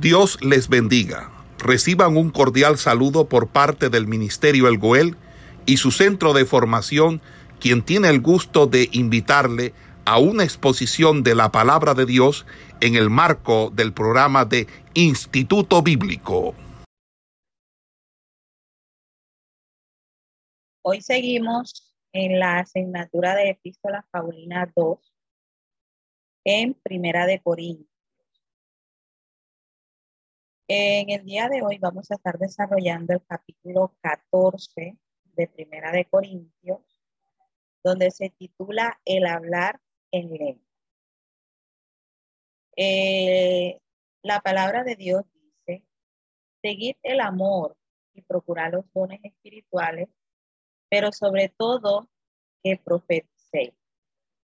Dios les bendiga. Reciban un cordial saludo por parte del Ministerio El Goel y su centro de formación, quien tiene el gusto de invitarle a una exposición de la palabra de Dios en el marco del programa de Instituto Bíblico. Hoy seguimos en la asignatura de Epístola Paulina 2 en Primera de Corintios. En el día de hoy vamos a estar desarrollando el capítulo 14 de Primera de Corintios, donde se titula El hablar en lengua. Eh, la palabra de Dios dice, seguid el amor y procurad los dones espirituales, pero sobre todo que profeticéis,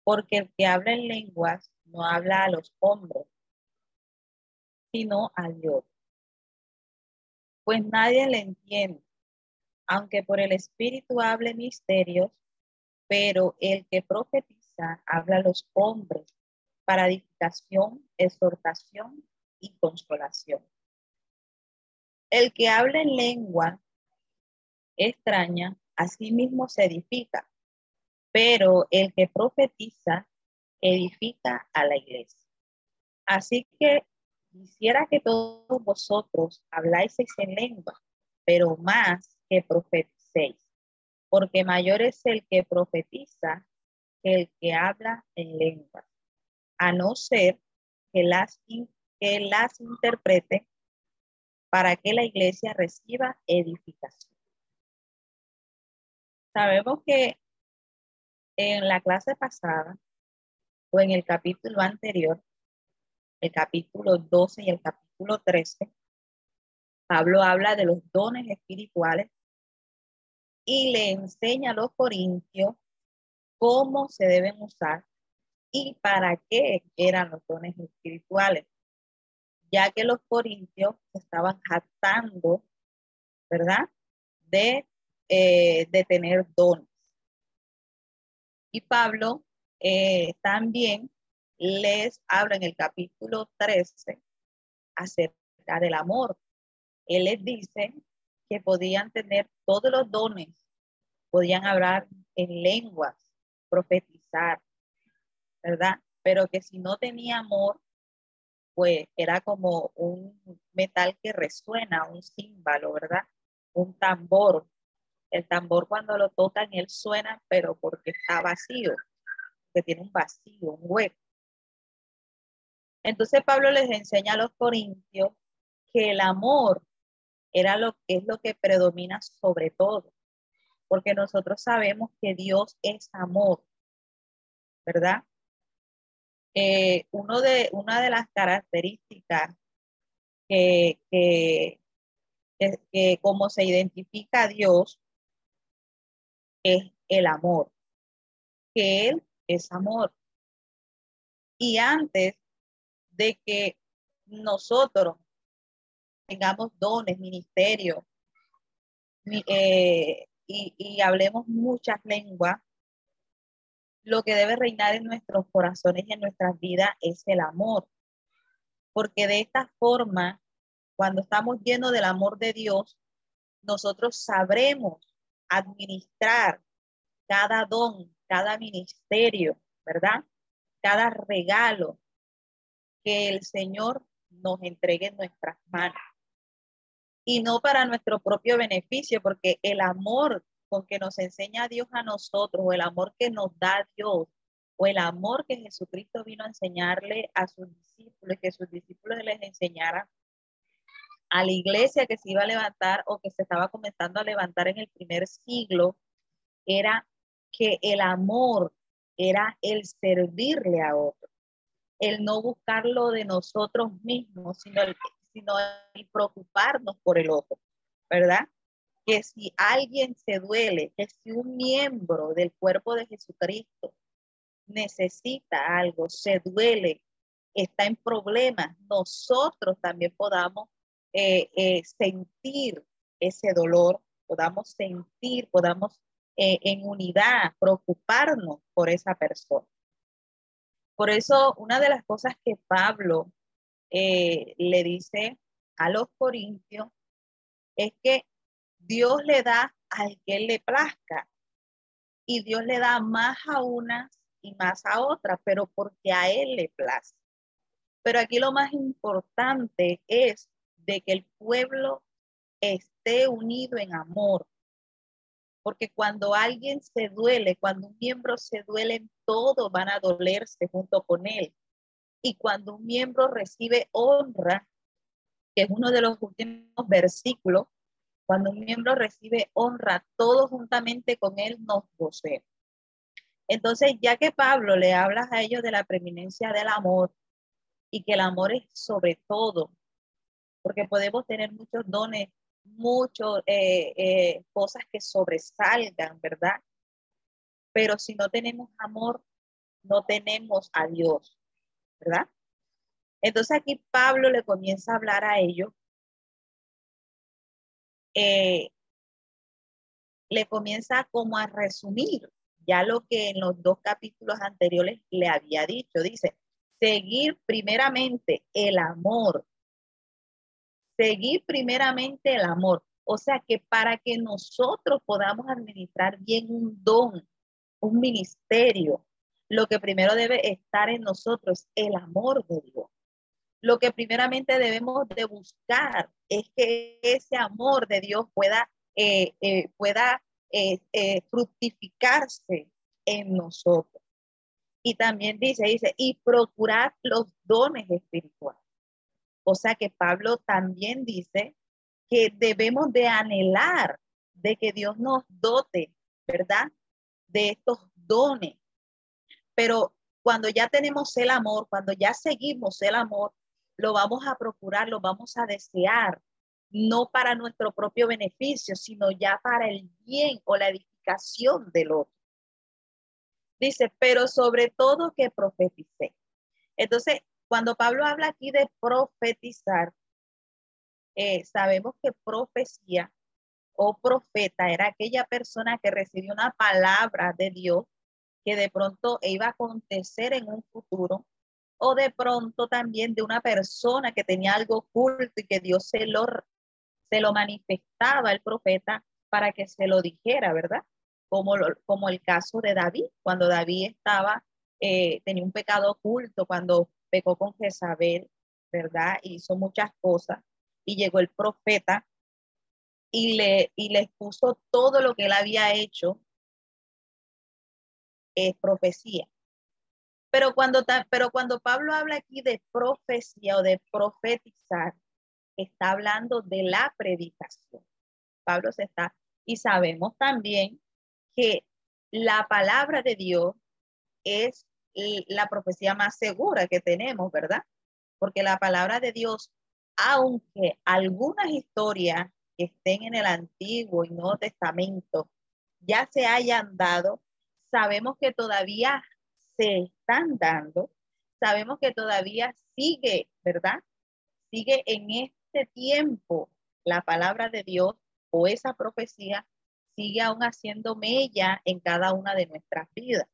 porque el que habla en lenguas no habla a los hombres, sino a Dios. Pues nadie le entiende, aunque por el Espíritu hable misterios, pero el que profetiza habla a los hombres para edificación, exhortación y consolación. El que habla en lengua extraña, a sí mismo se edifica, pero el que profetiza edifica a la iglesia. Así que quisiera que todos vosotros habláis en lengua, pero más que profeticéis, porque mayor es el que profetiza que el que habla en lengua, a no ser que las, que las interprete para que la iglesia reciba edificación. Sabemos que en la clase pasada o en el capítulo anterior, el capítulo 12 y el capítulo 13, Pablo habla de los dones espirituales y le enseña a los corintios cómo se deben usar y para qué eran los dones espirituales, ya que los corintios estaban jactando, ¿verdad? De, eh, de tener dones. Y Pablo eh, también les habla en el capítulo 13 acerca del amor. Él les dice que podían tener todos los dones, podían hablar en lenguas, profetizar, ¿verdad? Pero que si no tenía amor, pues era como un metal que resuena, un símbolo, ¿verdad? Un tambor. El tambor cuando lo tocan, él suena, pero porque está vacío que tiene un vacío, un hueco. Entonces Pablo les enseña a los corintios que el amor era lo que es lo que predomina sobre todo, porque nosotros sabemos que Dios es amor, ¿verdad? Eh, uno de, una de las características que, que, que como se identifica a Dios es el amor, que Él es amor. Y antes de que nosotros tengamos dones, ministerio, eh, y, y hablemos muchas lenguas, lo que debe reinar en nuestros corazones y en nuestras vidas es el amor. Porque de esta forma, cuando estamos llenos del amor de Dios, nosotros sabremos administrar cada don, cada ministerio, ¿verdad? Cada regalo que el Señor nos entregue en nuestras manos. Y no para nuestro propio beneficio, porque el amor con que nos enseña Dios a nosotros, o el amor que nos da Dios, o el amor que Jesucristo vino a enseñarle a sus discípulos, que sus discípulos les enseñaran a la iglesia que se iba a levantar o que se estaba comenzando a levantar en el primer siglo, era que el amor era el servirle a otro, el no buscarlo de nosotros mismos, sino el, sino preocuparnos por el otro, ¿verdad? Que si alguien se duele, que si un miembro del cuerpo de Jesucristo necesita algo, se duele, está en problemas, nosotros también podamos eh, eh, sentir ese dolor, podamos sentir, podamos eh, en unidad, preocuparnos por esa persona. Por eso, una de las cosas que Pablo eh, le dice a los corintios es que Dios le da al que le plazca y Dios le da más a unas y más a otras, pero porque a Él le place. Pero aquí lo más importante es de que el pueblo esté unido en amor. Porque cuando alguien se duele, cuando un miembro se duele, todos van a dolerse junto con él. Y cuando un miembro recibe honra, que es uno de los últimos versículos, cuando un miembro recibe honra, todos juntamente con él nos gocemos. Entonces, ya que Pablo le habla a ellos de la preeminencia del amor y que el amor es sobre todo, porque podemos tener muchos dones, muchas eh, eh, cosas que sobresalgan, ¿verdad? Pero si no tenemos amor, no tenemos a Dios, ¿verdad? Entonces aquí Pablo le comienza a hablar a ellos. Eh, le comienza como a resumir ya lo que en los dos capítulos anteriores le había dicho. Dice, seguir primeramente el amor. Seguir primeramente el amor. O sea que para que nosotros podamos administrar bien un don, un ministerio, lo que primero debe estar en nosotros es el amor de Dios. Lo que primeramente debemos de buscar es que ese amor de Dios pueda, eh, eh, pueda eh, fructificarse en nosotros. Y también dice, dice, y procurar los dones espirituales. O sea que Pablo también dice que debemos de anhelar de que Dios nos dote, ¿verdad? De estos dones. Pero cuando ya tenemos el amor, cuando ya seguimos el amor, lo vamos a procurar, lo vamos a desear, no para nuestro propio beneficio, sino ya para el bien o la edificación del otro. Dice, pero sobre todo que profeticé. Entonces, cuando Pablo habla aquí de profetizar, eh, sabemos que profecía o profeta era aquella persona que recibió una palabra de Dios que de pronto iba a acontecer en un futuro, o de pronto también de una persona que tenía algo oculto y que Dios se lo, se lo manifestaba el profeta para que se lo dijera, ¿verdad? como, como el caso de David, cuando David estaba, eh, tenía un pecado oculto, cuando pecó con Jezabel, ¿verdad? Hizo muchas cosas y llegó el profeta y le, y expuso todo lo que él había hecho, es profecía. Pero cuando, pero cuando Pablo habla aquí de profecía o de profetizar, está hablando de la predicación. Pablo se está, y sabemos también que la palabra de Dios es la profecía más segura que tenemos, ¿verdad? Porque la palabra de Dios, aunque algunas historias que estén en el Antiguo y Nuevo Testamento ya se hayan dado, sabemos que todavía se están dando, sabemos que todavía sigue, ¿verdad? Sigue en este tiempo la palabra de Dios o esa profecía sigue aún haciendo mella en cada una de nuestras vidas.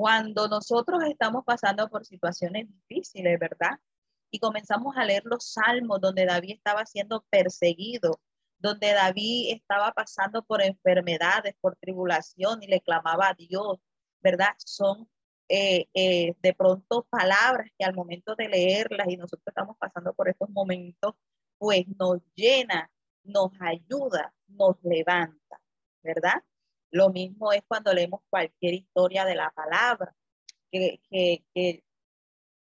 Cuando nosotros estamos pasando por situaciones difíciles, ¿verdad? Y comenzamos a leer los salmos donde David estaba siendo perseguido, donde David estaba pasando por enfermedades, por tribulación y le clamaba a Dios, ¿verdad? Son eh, eh, de pronto palabras que al momento de leerlas y nosotros estamos pasando por estos momentos, pues nos llena nos ayuda, nos levanta, ¿verdad? Lo mismo es cuando leemos cualquier historia de la palabra, que, que, que,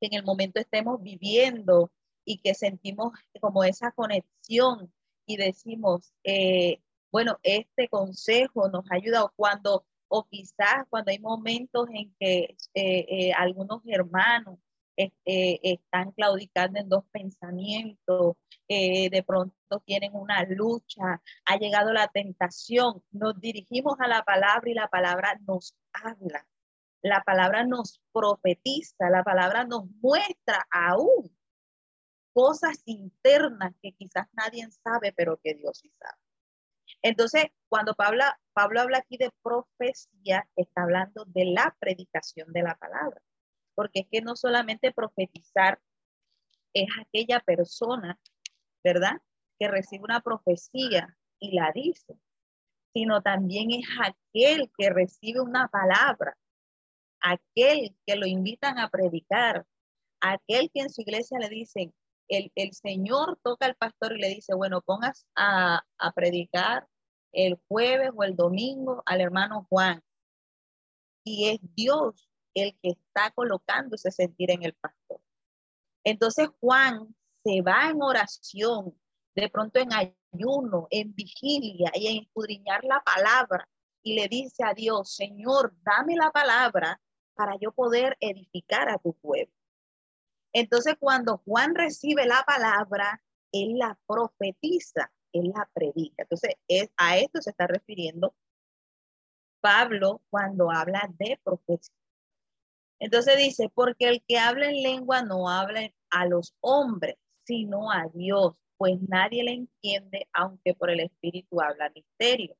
en el momento estemos viviendo y que sentimos como esa conexión y decimos, eh, bueno, este consejo nos ayuda o cuando, o quizás cuando hay momentos en que eh, eh, algunos hermanos eh, están claudicando en dos pensamientos, eh, de pronto tienen una lucha, ha llegado la tentación, nos dirigimos a la palabra y la palabra nos habla, la palabra nos profetiza, la palabra nos muestra aún cosas internas que quizás nadie sabe, pero que Dios sí sabe. Entonces, cuando Pablo habla aquí de profecía, está hablando de la predicación de la palabra porque es que no solamente profetizar es aquella persona, ¿verdad? Que recibe una profecía y la dice, sino también es aquel que recibe una palabra, aquel que lo invitan a predicar, aquel que en su iglesia le dicen, el, Señor toca al pastor y le dice, bueno, pongas a, a predicar el jueves o el domingo al hermano Juan. Y es Dios el que está colocando ese sentir en el pastor. Entonces Juan se va en oración, de pronto en ayuno, en vigilia y en escudriñar la palabra y le dice a Dios, Señor, dame la palabra para yo poder edificar a tu pueblo. Entonces cuando Juan recibe la palabra, él la profetiza, él la predica. Entonces es, a esto se está refiriendo Pablo cuando habla de. Entonces dice, porque el que habla en lengua no habla a los hombres, sino a Dios, pues nadie le entiende, aunque por el Espíritu habla misterio.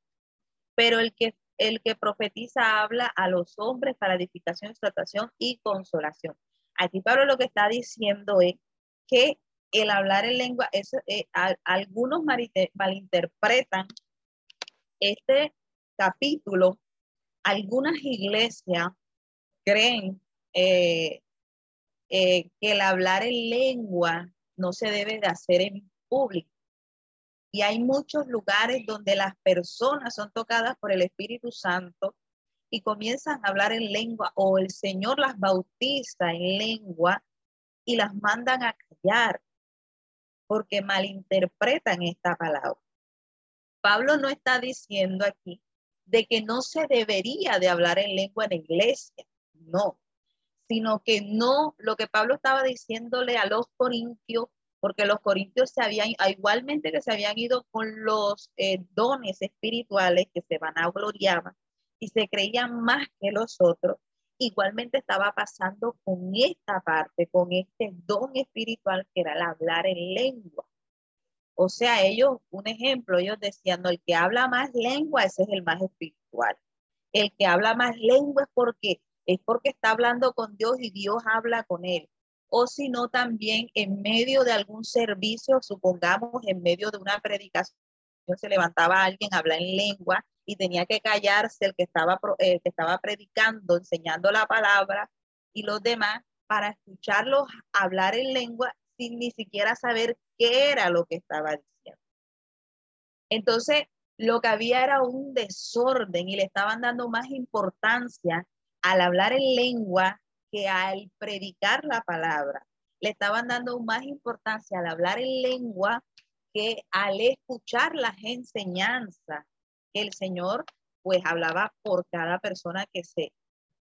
Pero el que, el que profetiza habla a los hombres para edificación, exhortación y consolación. Aquí Pablo lo que está diciendo es que el hablar en lengua, eh, algunos malinterpretan este capítulo, algunas iglesias creen eh, eh, que el hablar en lengua no se debe de hacer en público. Y hay muchos lugares donde las personas son tocadas por el Espíritu Santo y comienzan a hablar en lengua o el Señor las bautiza en lengua y las mandan a callar porque malinterpretan esta palabra. Pablo no está diciendo aquí de que no se debería de hablar en lengua en iglesia, no, sino que no, lo que Pablo estaba diciéndole a los corintios, porque los corintios se habían, igualmente que se habían ido con los eh, dones espirituales que se van a gloriar y se creían más que los otros, igualmente estaba pasando con esta parte, con este don espiritual que era el hablar en lengua. O sea, ellos, un ejemplo, ellos decían, no, el que habla más lengua, ese es el más espiritual. El que habla más lengua es porque es porque está hablando con Dios y Dios habla con él. O si no, también en medio de algún servicio, supongamos en medio de una predicación, se levantaba alguien a hablar en lengua y tenía que callarse el que estaba, que estaba predicando, enseñando la palabra y los demás para escucharlos hablar en lengua sin ni siquiera saber qué era lo que estaba diciendo. Entonces, lo que había era un desorden y le estaban dando más importancia al hablar en lengua que al predicar la palabra. Le estaban dando más importancia al hablar en lengua que al escuchar las enseñanzas que el Señor pues hablaba por cada persona que se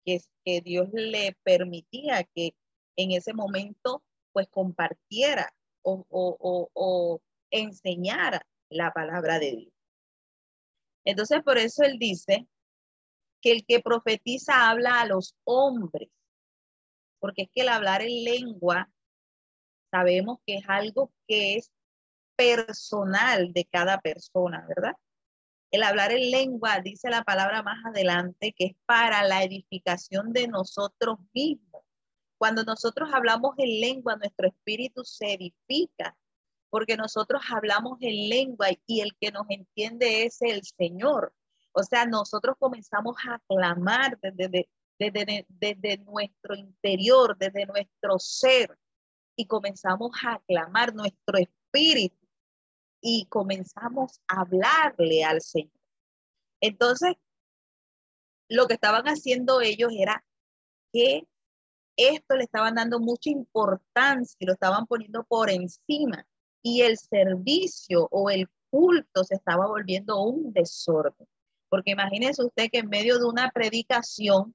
que, que Dios le permitía que en ese momento pues compartiera o, o, o enseñara la palabra de Dios. Entonces, por eso él dice que el que profetiza habla a los hombres, porque es que el hablar en lengua sabemos que es algo que es personal de cada persona, ¿verdad? El hablar en lengua, dice la palabra más adelante, que es para la edificación de nosotros mismos. Cuando nosotros hablamos en lengua, nuestro espíritu se edifica, porque nosotros hablamos en lengua y el que nos entiende es el Señor. O sea, nosotros comenzamos a clamar desde, nuestro interior, desde nuestro ser, y comenzamos a clamar nuestro espíritu y comenzamos a hablarle al Señor. Entonces, lo que estaban haciendo ellos era que esto le estaban dando mucha importancia y lo estaban poniendo por encima y el servicio o el culto se estaba volviendo un desorden. Porque imagínese usted que en medio de una predicación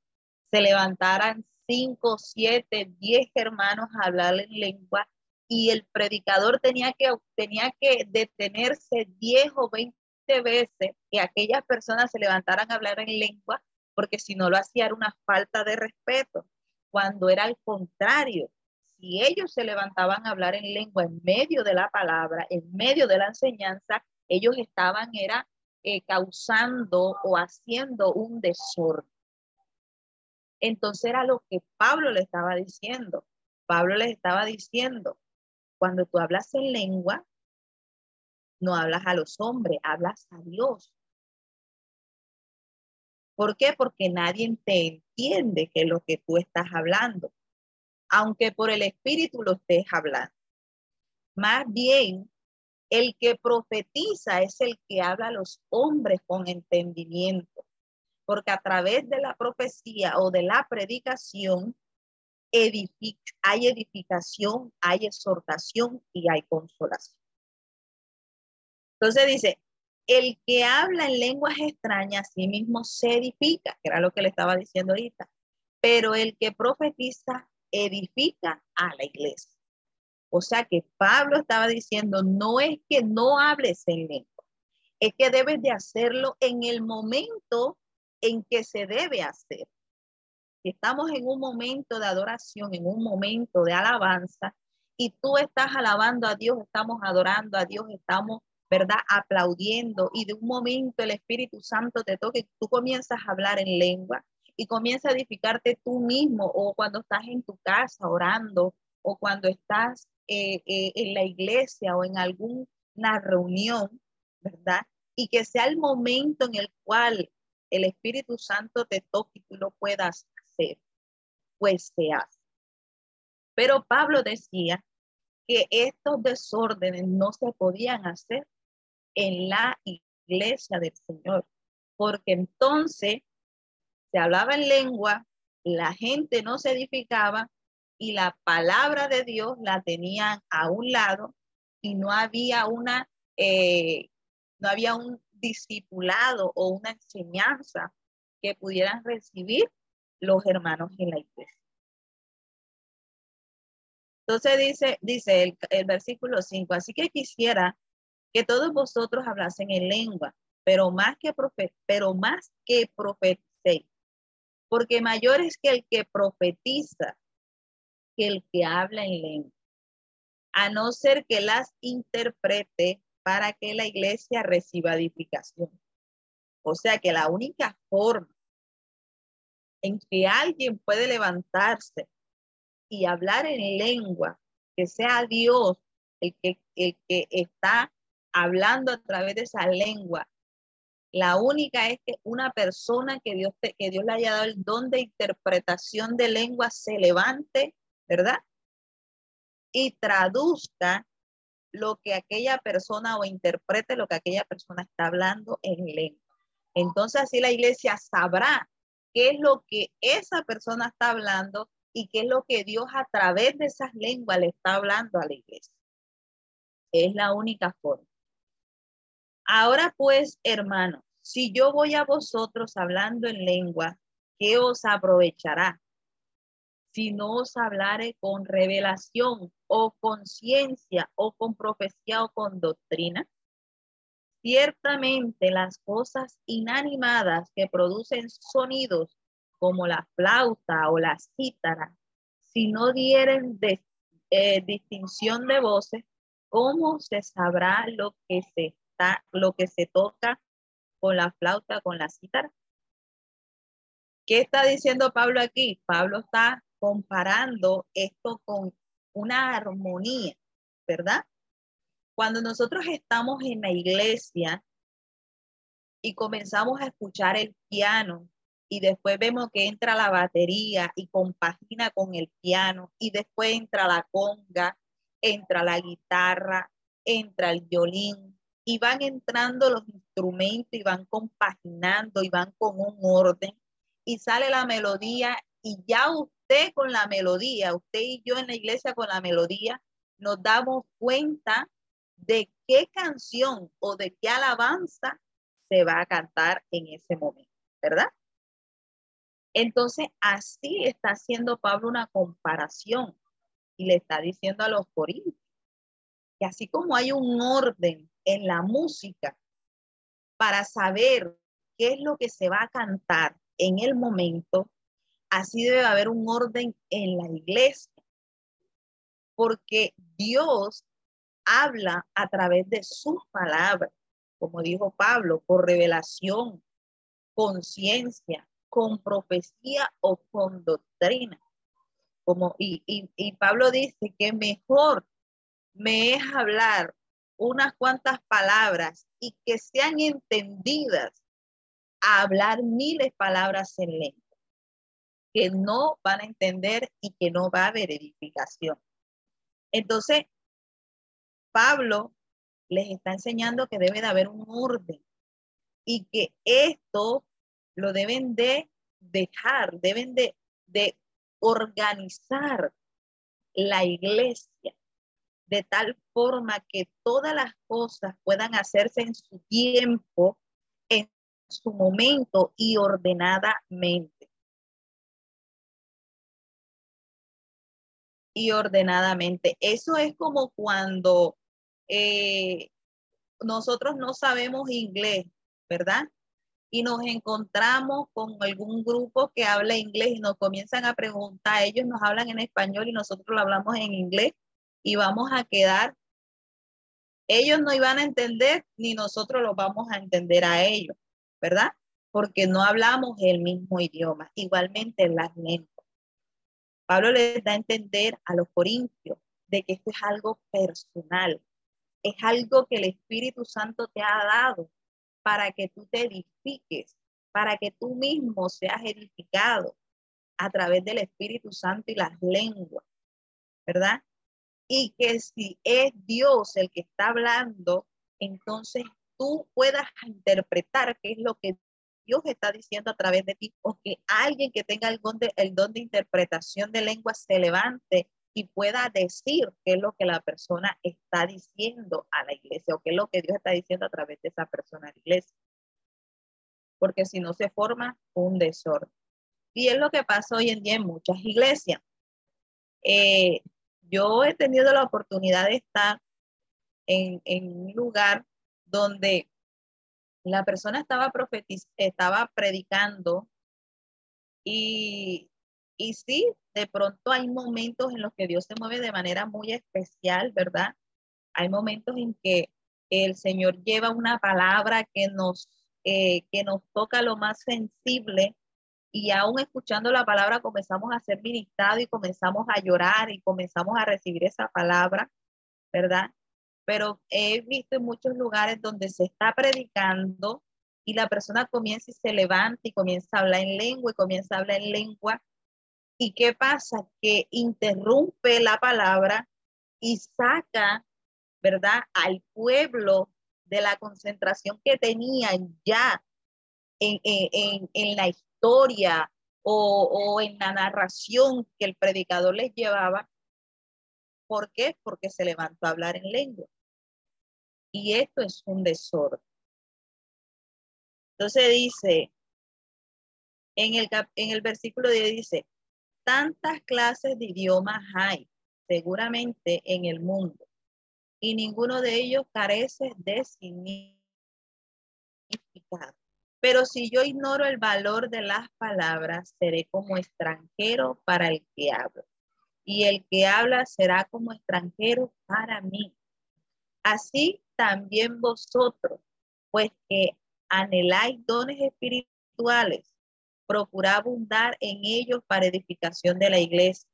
se levantaran cinco, siete, diez hermanos a hablar en lengua y el predicador tenía que, tenía que detenerse diez o veinte veces que aquellas personas se levantaran a hablar en lengua, porque si no lo hacía era una falta de respeto, cuando era al contrario. Si ellos se levantaban a hablar en lengua en medio de la palabra, en medio de la enseñanza, ellos estaban, era eh, causando o haciendo un desorden. Entonces era lo que Pablo le estaba diciendo. Pablo les estaba diciendo, cuando tú hablas en lengua, no hablas a los hombres, hablas a Dios. ¿Por qué? Porque nadie te entiende que lo que tú estás hablando, aunque por el Espíritu lo estés hablando. Más bien, el que profetiza es el que habla a los hombres con entendimiento, porque a través de la profecía o de la predicación hay edificación, hay exhortación y hay consolación. Entonces dice, el que habla en lenguas extrañas sí mismo se edifica, que era lo que le estaba diciendo ahorita, pero el que profetiza edifica a la iglesia. O sea que Pablo estaba diciendo, no es que no hables en lengua, es que debes de hacerlo en el momento en que se debe hacer. Si estamos en un momento de adoración, en un momento de alabanza, y tú estás alabando a Dios, estamos adorando a Dios, estamos, ¿verdad? Aplaudiendo, y de un momento el Espíritu Santo te toca y tú comienzas a hablar en lengua y comienza a edificarte tú mismo, o cuando estás en tu casa orando, o cuando estás eh, eh, en la iglesia o en alguna reunión, ¿verdad? Y que sea el momento en el cual el Espíritu Santo te toque y tú lo puedas hacer, pues se hace. Pero Pablo decía que estos desórdenes no se podían hacer en la iglesia del Señor, porque entonces se hablaba en lengua, la gente no se edificaba y la palabra de Dios la tenían a un lado y no había una, eh, no había un discipulado o una enseñanza que pudieran recibir los hermanos en la iglesia. Entonces dice, dice el, versículo 5, así que quisiera que todos vosotros hablasen en lengua, pero más que profe pero más que profeticéis, porque mayor es que el que profetiza que el que habla en lengua, a no ser que las interprete para que la iglesia reciba edificación. O sea que la única forma en que alguien puede levantarse y hablar en lengua, que sea Dios el que, el que está hablando a través de esa lengua, la única es que una persona que Dios, que Dios le haya dado el don de interpretación de lengua se levante ¿verdad? Y traduzca lo que aquella persona o interprete lo que aquella persona está hablando en lengua. Entonces así la iglesia sabrá qué es lo que esa persona está hablando y qué es lo que Dios a través de esas lenguas le está hablando a la iglesia. Es la única forma. Ahora pues, hermanos, si yo voy a vosotros hablando en lengua, ¿qué os aprovechará? Si no os hablare con revelación o con ciencia o con profecía o con doctrina? Ciertamente las cosas inanimadas que producen sonidos como la flauta o la cítara, si no dieren eh, distinción de voces, ¿cómo se sabrá lo que se está, lo que se toca con la flauta, con la cítara? ¿Qué está diciendo Pablo aquí? Pablo está comparando esto con una armonía, ¿verdad? Cuando nosotros estamos en la iglesia y comenzamos a escuchar el piano y después vemos que entra la batería y compagina con el piano y después entra la conga, entra la guitarra, entra el violín y van entrando los instrumentos y van compaginando y van con un orden y sale la melodía y ya con la melodía, usted y yo en la iglesia con la melodía, nos damos cuenta de qué canción o de qué alabanza se va a cantar en ese momento, ¿verdad? Entonces, así está haciendo Pablo una comparación y le está diciendo a los corintios que así como hay un orden en la música para saber qué es lo que se va a cantar en el momento, Así debe haber un orden en la iglesia, porque Dios habla a través de sus palabras, como dijo Pablo, por revelación, conciencia, con profecía o con doctrina. Como, y, y, y Pablo dice que mejor me es hablar unas cuantas palabras y que sean entendidas a hablar miles palabras en lengua que no van a entender y que no va a haber edificación. Entonces, Pablo les está enseñando que debe de haber un orden y que esto lo deben de dejar, deben de, de organizar la iglesia de tal forma que todas las cosas puedan hacerse en su tiempo, en su momento y ordenadamente. Y ordenadamente. Eso es como cuando eh, nosotros no sabemos inglés, ¿verdad? Y nos encontramos con algún grupo que habla inglés y nos comienzan a preguntar, ellos nos hablan en español y nosotros lo hablamos en inglés y vamos a quedar, ellos no iban a entender ni nosotros lo vamos a entender a ellos, ¿verdad? Porque no hablamos el mismo idioma, igualmente las lenguas. Pablo les da a entender a los corintios de que esto es algo personal, es algo que el Espíritu Santo te ha dado para que tú te edifiques, para que tú mismo seas edificado a través del Espíritu Santo y las lenguas, ¿verdad? y que si es Dios el que está hablando, entonces tú puedas interpretar qué es lo que Dios está diciendo a través de ti, o que alguien que tenga el don de, el don de interpretación de lengua se levante y pueda decir qué es lo que la persona está diciendo a la iglesia o qué es lo que Dios está diciendo a través de esa persona a la iglesia. Porque si no se forma un desorden. Y es lo que pasa hoy en día en muchas iglesias. Eh, yo he tenido la oportunidad de estar en, un lugar donde la persona estaba profetiz estaba predicando y, y sí, de pronto hay momentos en los que Dios se mueve de manera muy especial, ¿verdad? Hay momentos en que el Señor lleva una palabra que nos, eh, que nos toca lo más sensible y aún escuchando la palabra comenzamos a ser ministrados y comenzamos a llorar y comenzamos a recibir esa palabra, ¿verdad? Pero he visto en muchos lugares donde se está predicando y la persona comienza y se levanta y comienza a hablar en lengua y comienza a hablar en lengua. ¿Y qué pasa? Que interrumpe la palabra y saca, ¿verdad? Al pueblo de la concentración que tenían ya en, en, en la historia historia o, en la narración que el predicador les llevaba. ¿Por qué? Porque se levantó a hablar en lengua. Y esto es un desorden. Entonces dice, en el, en el versículo 10 dice, tantas clases de idiomas hay seguramente en el mundo y ninguno de ellos carece de significado. Pero si yo ignoro el valor de las palabras, seré como extranjero para el que habla. Y el que habla será como extranjero para mí. Así también vosotros, pues que anheláis dones espirituales, procurad abundar en ellos para edificación de la iglesia.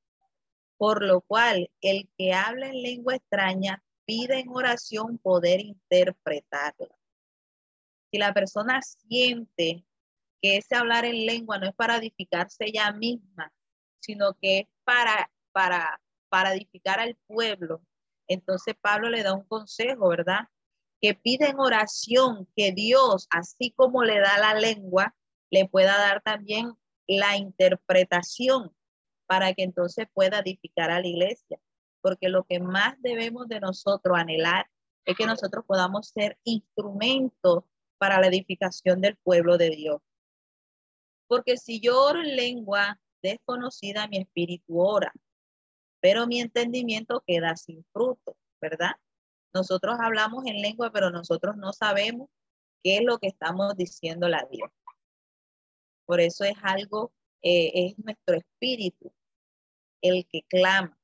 Por lo cual, el que habla en lengua extraña pide en oración poder interpretarla si la persona siente que ese hablar en lengua no es para edificarse ella misma, sino que es para, para, para edificar al pueblo, entonces Pablo le da un consejo, ¿verdad? Que pide en oración que Dios, así como le da la lengua, le pueda dar también la interpretación para que entonces pueda edificar a la iglesia. Porque lo que más debemos de nosotros anhelar es que nosotros podamos ser instrumentos para la edificación del pueblo de Dios. Porque si yo oro en lengua desconocida, mi espíritu ora, pero mi entendimiento queda sin fruto, ¿verdad? Nosotros hablamos en lengua, pero nosotros no sabemos qué es lo que estamos diciendo a Dios. Por eso es algo, eh, es nuestro espíritu el que clama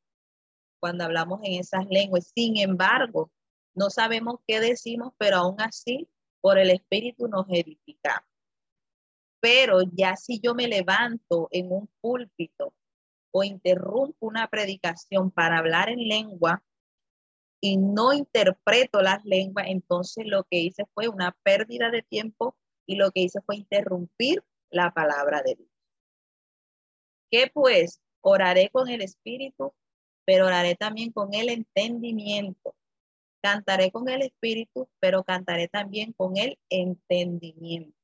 cuando hablamos en esas lenguas. Sin embargo, no sabemos qué decimos, pero aún así por el Espíritu nos edificamos. Pero ya si yo me levanto en un púlpito o interrumpo una predicación para hablar en lengua y no interpreto las lenguas, entonces lo que hice fue una pérdida de tiempo y lo que hice fue interrumpir la palabra de Dios. ¿Qué pues? Oraré con el espíritu, pero oraré también con el entendimiento. Cantaré con el espíritu, pero cantaré también con el entendimiento.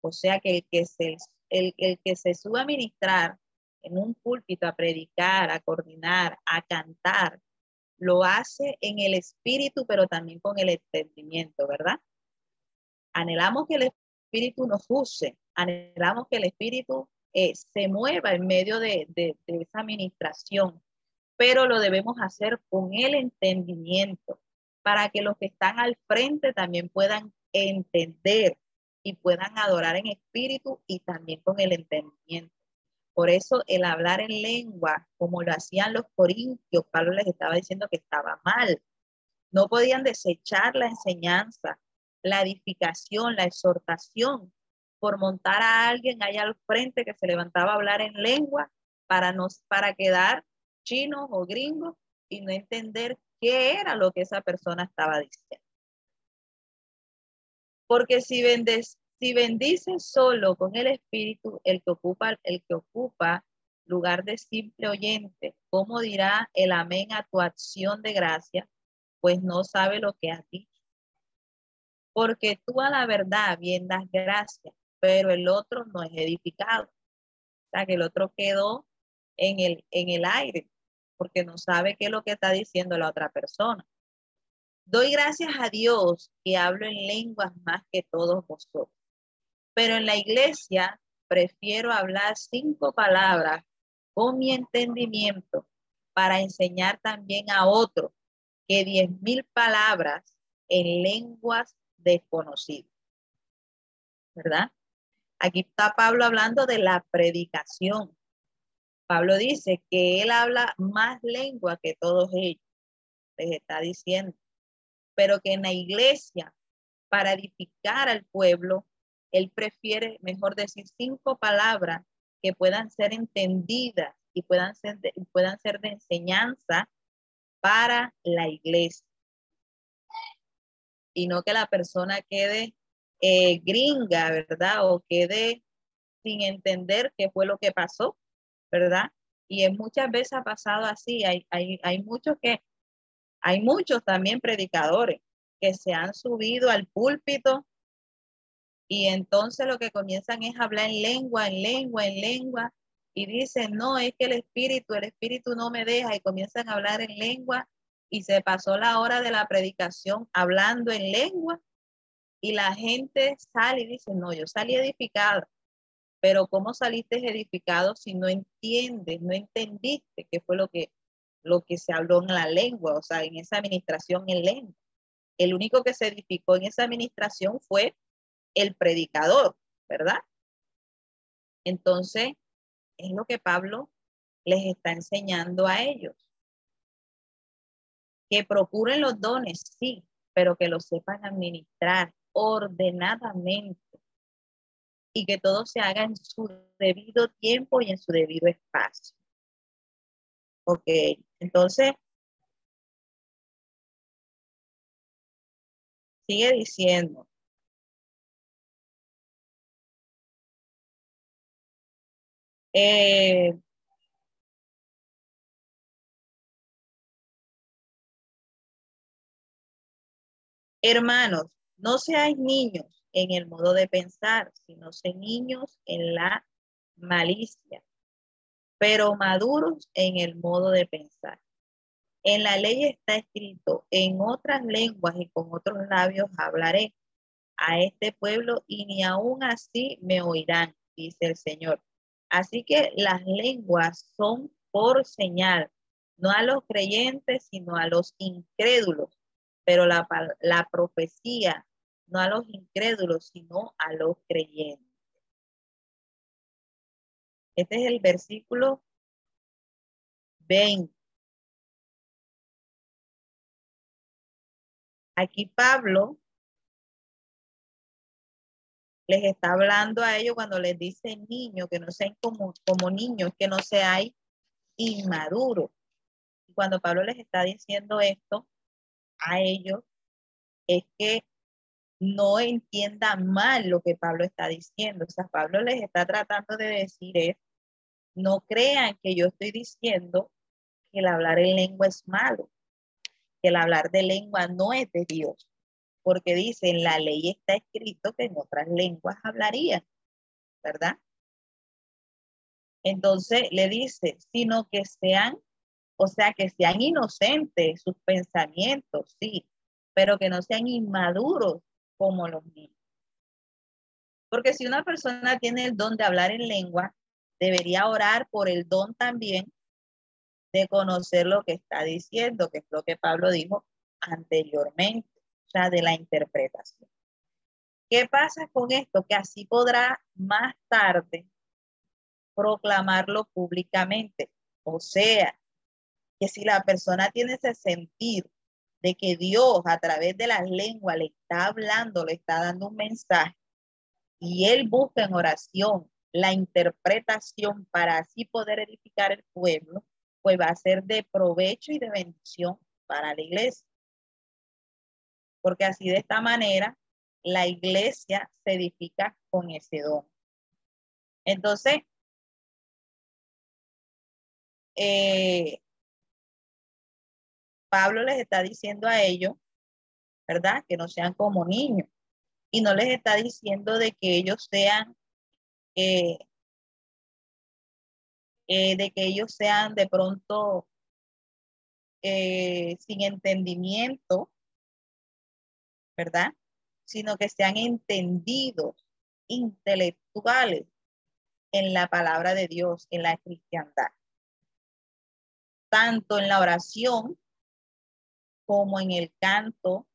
O sea que el que se, el, el que se suba a ministrar en un púlpito a predicar, a coordinar, a cantar, lo hace en el espíritu, pero también con el entendimiento, ¿verdad? Anhelamos que el espíritu nos use, anhelamos que el espíritu eh, se mueva en medio de, de, de esa administración, pero lo debemos hacer con el entendimiento para que los que están al frente también puedan entender y puedan adorar en espíritu y también con el entendimiento. Por eso el hablar en lengua, como lo hacían los corintios, Pablo les estaba diciendo que estaba mal. No podían desechar la enseñanza, la edificación, la exhortación por montar a alguien allá al frente que se levantaba a hablar en lengua para, nos, para quedar chinos o gringos y no entender qué era lo que esa persona estaba diciendo. Porque si vendes, si bendices solo con el espíritu, el que ocupa, el que ocupa lugar de simple oyente, ¿cómo dirá el amén a tu acción de gracia? Pues no sabe lo que has dicho. Porque tú a la verdad bien das gracias, pero el otro no es edificado. O sea, que el otro quedó en el, en el aire, porque no sabe qué es lo que está diciendo la otra persona. Doy gracias a Dios que hablo en lenguas más que todos vosotros pero en la iglesia prefiero hablar cinco palabras con mi entendimiento para enseñar también a otros que diez mil palabras en lenguas desconocidas. ¿Verdad? Aquí está Pablo hablando de la predicación. Pablo dice que él habla más lengua que todos ellos. Les está diciendo. Pero que en la iglesia, para edificar al pueblo, él prefiere, mejor decir, cinco palabras que puedan ser entendidas y puedan ser de, puedan ser de enseñanza para la iglesia. Y no que la persona quede eh, gringa, ¿verdad? O quede sin entender qué fue lo que pasó, ¿verdad? Y muchas veces ha pasado así. Hay, hay, hay muchos que, hay muchos también predicadores que se han subido al púlpito y entonces lo que comienzan es hablar en lengua, en lengua, en lengua. Y dicen, no, es que el espíritu, el espíritu no me deja. Y comienzan a hablar en lengua. Y se pasó la hora de la predicación hablando en lengua. Y la gente sale y dice, no, yo salí edificado. Pero ¿cómo saliste edificado si no entiendes, no entendiste qué fue lo que, lo que se habló en la lengua, o sea, en esa administración en lengua? El único que se edificó en esa administración fue el predicador, ¿verdad? Entonces, es lo que Pablo les está enseñando a ellos. Que procuren los dones, sí, pero que los sepan administrar ordenadamente y que todo se haga en su debido tiempo y en su debido espacio. Ok, entonces, sigue diciendo, Eh, hermanos, no seáis niños en el modo de pensar, sino sé niños en la malicia, pero maduros en el modo de pensar. En la ley está escrito, en otras lenguas y con otros labios hablaré a este pueblo y ni aún así me oirán, dice el Señor. Así que las lenguas son por señal, no a los creyentes, sino a los incrédulos, pero la, la profecía, no a los incrédulos, sino a los creyentes. Este es el versículo 20. Aquí Pablo les está hablando a ellos cuando les dice niño, que no sean como, como niños, que no sean inmaduros. Y cuando Pablo les está diciendo esto, a ellos es que no entiendan mal lo que Pablo está diciendo. O sea, Pablo les está tratando de decir es, no crean que yo estoy diciendo que el hablar en lengua es malo, que el hablar de lengua no es de Dios, porque dice, en la ley está escrito que en otras lenguas hablarían, ¿verdad? Entonces le dice, sino que sean, o sea, que sean inocentes sus pensamientos, sí, pero que no sean inmaduros como los niños. Porque si una persona tiene el don de hablar en lengua, debería orar por el don también de conocer lo que está diciendo, que es lo que Pablo dijo anteriormente, de la interpretación. ¿Qué pasa con esto? Que así podrá más tarde proclamarlo públicamente. O sea, que si la persona tiene ese sentir de que Dios a través de las lenguas le está hablando, le está dando un mensaje, y él busca en oración la interpretación para así poder edificar el pueblo, pues va a ser de provecho y de bendición para la iglesia. Porque así de esta manera la iglesia se edifica con ese don. Entonces, eh, Pablo les está diciendo a ellos, ¿verdad? Que no sean como niños. Y no les está diciendo de que ellos sean, eh, eh, de que ellos sean de pronto sin entendimiento, ¿verdad? Sino que sean entendidos, intelectuales en la palabra de Dios, en la cristiandad tanto en la oración como en el canto,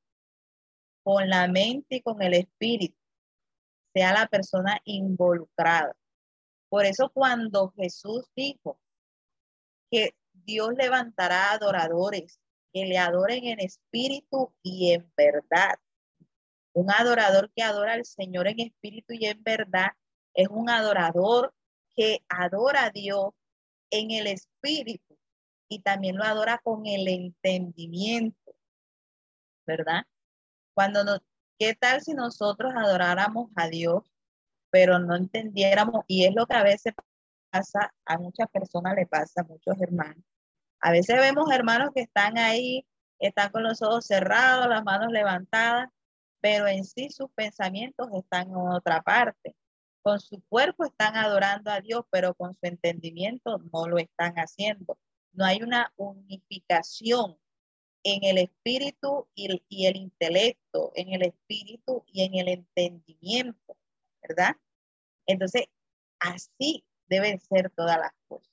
con la mente y con el espíritu, sea la persona involucrada. Por eso cuando Jesús dijo que Dios levantará adoradores que le adoren en espíritu y en verdad. Un adorador que adora al Señor en espíritu y en verdad es un adorador que adora a Dios en el espíritu y también lo adora con el entendimiento, ¿verdad? Cuando nos, ¿qué tal si nosotros adoráramos a Dios, pero no entendiéramos? Y es lo que a veces pasa, a muchas personas le pasa, a muchos hermanos. A veces vemos hermanos que están ahí, están con los ojos cerrados, las manos levantadas, pero en sí sus pensamientos están en otra parte. Con su cuerpo están adorando a Dios, pero con su entendimiento no lo están haciendo no hay una unificación en el espíritu y el, intelecto, en el espíritu y en el entendimiento, ¿verdad? Entonces, así deben ser todas las cosas.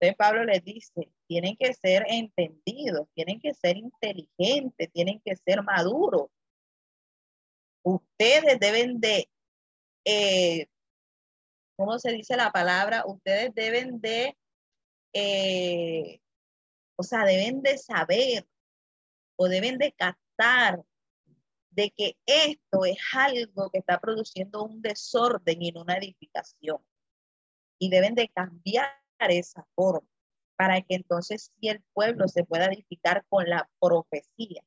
Entonces Pablo les dice, tienen que ser entendidos, tienen que ser inteligentes, tienen que ser maduros. Ustedes deben de, eh, ¿cómo se dice la palabra? Ustedes deben de eh, o sea, deben de saber o deben de captar de que esto es algo que está produciendo un desorden en una edificación. Y deben de cambiar esa forma para que entonces si el pueblo se pueda edificar con la profecía.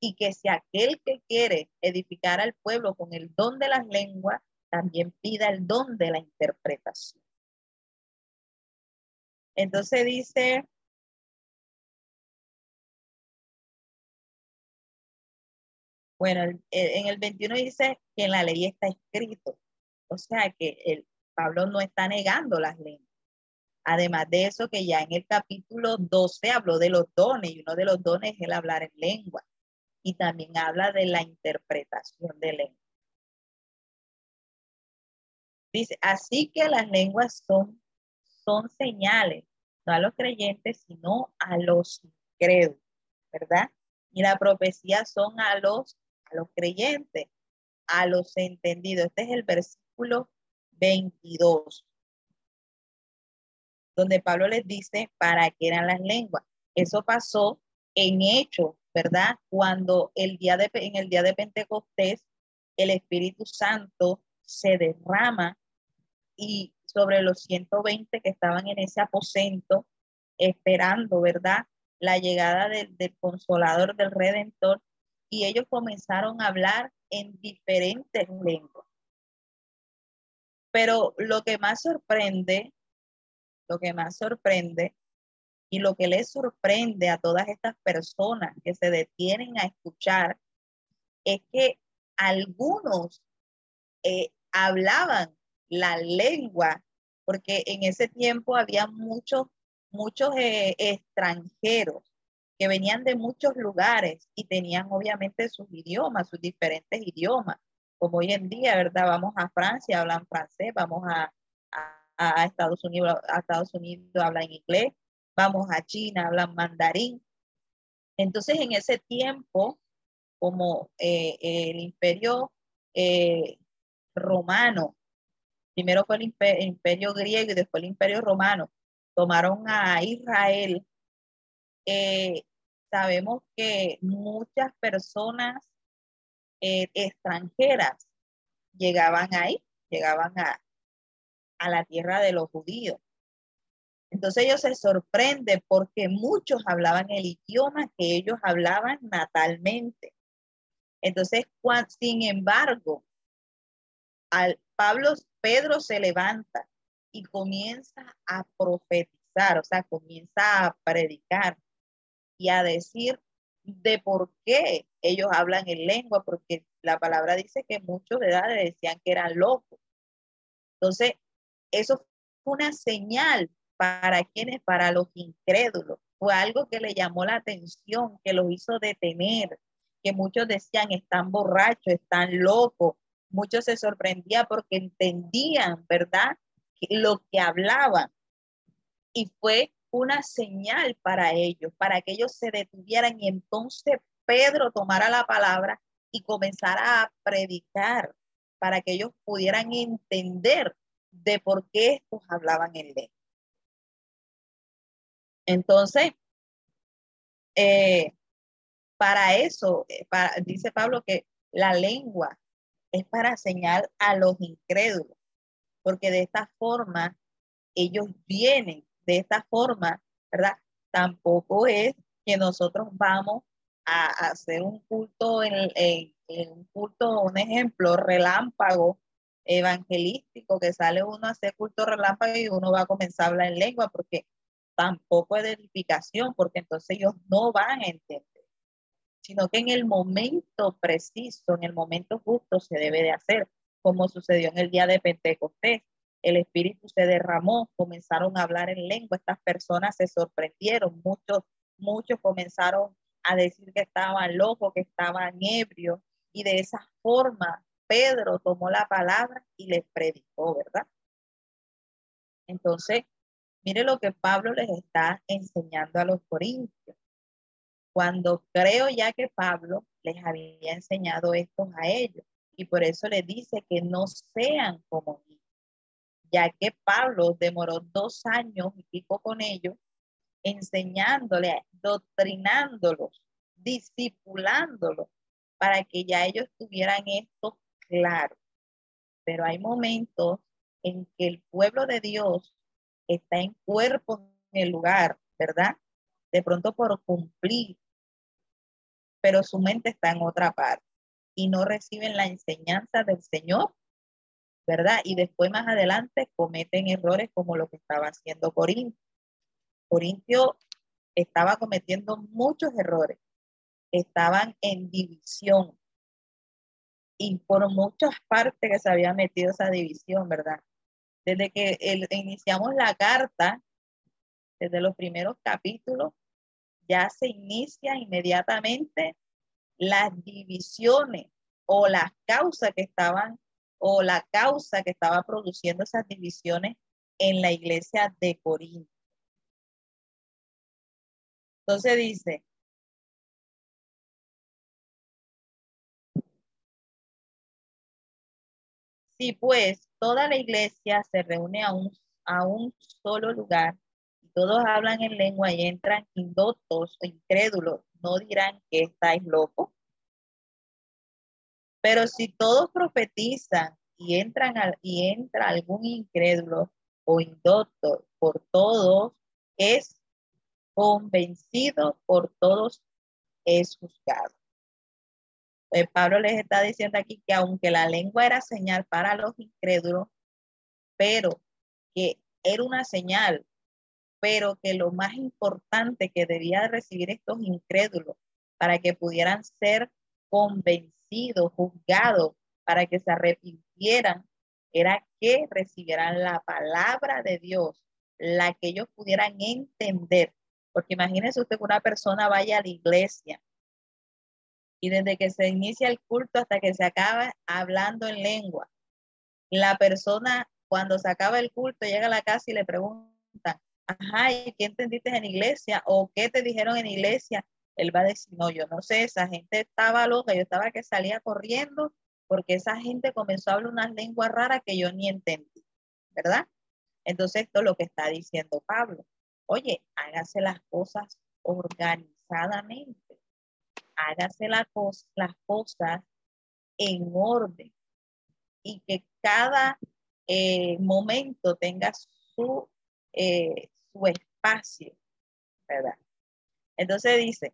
Y que si aquel que quiere edificar al pueblo con el don de las lenguas, también pida el don de la interpretación. Entonces dice Bueno, en el 21 dice que en la ley está escrito. O sea que Pablo no está negando las leyes. Además de eso, que ya en el capítulo 12 habló de los dones y uno de los dones es el hablar en lengua. Y también habla de la interpretación de lengua. Dice, así que las lenguas son, son señales, no a los creyentes, sino a los incrédulos, ¿verdad? Y la profecía son a los a los creyentes, a los entendidos. Este es el versículo 22, donde Pablo les dice para qué eran las lenguas. Eso pasó en hecho, ¿verdad? Cuando el día de, en el día de Pentecostés el Espíritu Santo se derrama y sobre los 120 que estaban en ese aposento esperando, ¿verdad? la llegada del, del consolador, del redentor, y ellos comenzaron a hablar en diferentes lenguas. Pero lo que más sorprende, lo que más sorprende y lo que les sorprende a todas estas personas que se detienen a escuchar es que algunos eh, hablaban la lengua, porque en ese tiempo había muchos, muchos eh, extranjeros que venían de muchos lugares y tenían obviamente sus idiomas, sus diferentes idiomas, como hoy en día, ¿verdad? Vamos a Francia, hablan francés, vamos a, a, Estados Unidos, a Estados Unidos hablan inglés, vamos a China, hablan mandarín. Entonces, en ese tiempo, como eh, el imperio eh, romano, primero fue el imperio, griego y después el imperio romano, tomaron a Israel, eh, sabemos que muchas personas extranjeras llegaban ahí, llegaban a, a la tierra de los judíos. Entonces ellos se sorprenden porque muchos hablaban el idioma que ellos hablaban natalmente. Entonces, sin embargo, al Pablo, Pedro se levanta y comienza a profetizar, o sea, comienza a predicar y a decir de por qué ellos hablan en lengua, porque la palabra dice que muchos de edad decían que eran locos. Entonces, eso fue una señal para quienes, para los incrédulos. Fue algo que le llamó la atención, que los hizo detener, que muchos decían están borrachos, están locos. Muchos se sorprendían porque entendían, ¿verdad? Lo que hablaban. Y fue una señal para ellos, para que ellos se detuvieran y entonces Pedro tomara la palabra y comenzara a predicar para que ellos pudieran entender de por qué estos hablaban en lengua. Entonces, eh, para eso, eh, dice Pablo que la lengua es para señalar a los incrédulos, porque de esta forma ellos vienen, de esta forma, ¿verdad? Tampoco es que nosotros vamos a, hacer un culto en, un culto, un ejemplo, relámpago evangelístico, que sale uno a hacer culto relámpago y uno va a comenzar a hablar en lengua, porque tampoco es de edificación, porque entonces ellos no van a entender, sino que en el momento preciso, en el momento justo se debe de hacer, como sucedió en el día de Pentecostés. El Espíritu se derramó, comenzaron a hablar en lengua, estas personas se sorprendieron, muchos, muchos comenzaron a decir que estaban locos, que estaban ebrios, y de esa forma Pedro tomó la palabra y les predicó, ¿verdad? Entonces, Mire lo que Pablo les está enseñando a los corintios. Cuando creo ya que Pablo les había enseñado esto a ellos y por eso les dice que no sean como mí, ya que Pablo demoró dos años y pico con ellos enseñándole, doctrinándolos, discipulándolos para que ya ellos tuvieran esto claro. Pero hay momentos en que el pueblo de Dios está en cuerpo en el lugar, ¿verdad? De pronto por cumplir, pero su mente está en otra parte y no reciben la enseñanza del Señor, ¿verdad? Y después más adelante cometen errores como lo que estaba haciendo Corintio. Corintio estaba cometiendo muchos errores, estaban en división y por muchas partes que se había metido esa división, ¿verdad? Desde que iniciamos la carta, desde los primeros capítulos, ya se inicia inmediatamente las divisiones o las causas que estaban o la causa que estaba produciendo esas divisiones en la iglesia de Corinto. Entonces dice, si pues toda la iglesia se reúne a un, a un solo lugar y todos hablan en lengua y entran indotos o incrédulos, no dirán que estáis locos. Pero si todos profetizan y entran al, y entra algún incrédulo o indoto por todos, es convencido por todos es juzgado. Eh, Pablo les está diciendo aquí que aunque la lengua era señal para los incrédulos, pero que era una señal, pero que lo más importante que debía recibir estos incrédulos para que pudieran ser convencidos, juzgados, para que se arrepintieran, era que recibieran la palabra de Dios, la que ellos pudieran entender. Porque imagínense usted que una persona vaya a la iglesia y desde que se inicia el culto hasta que se acaba hablando en lengua. La persona cuando se acaba el culto llega a la casa y le pregunta, ajá, ¿y qué entendiste en iglesia? ¿O qué te dijeron en iglesia? Él va a decir, no, yo no sé, esa gente estaba loca, yo estaba que salía corriendo porque esa gente comenzó a hablar unas lenguas raras que yo ni entendí, ¿verdad? Entonces esto es lo que está diciendo Pablo. Oye, hágase las cosas organizadamente, hágase las cosas en orden y que cada eh, momento tenga su, eh, su espacio, ¿verdad? Entonces dice,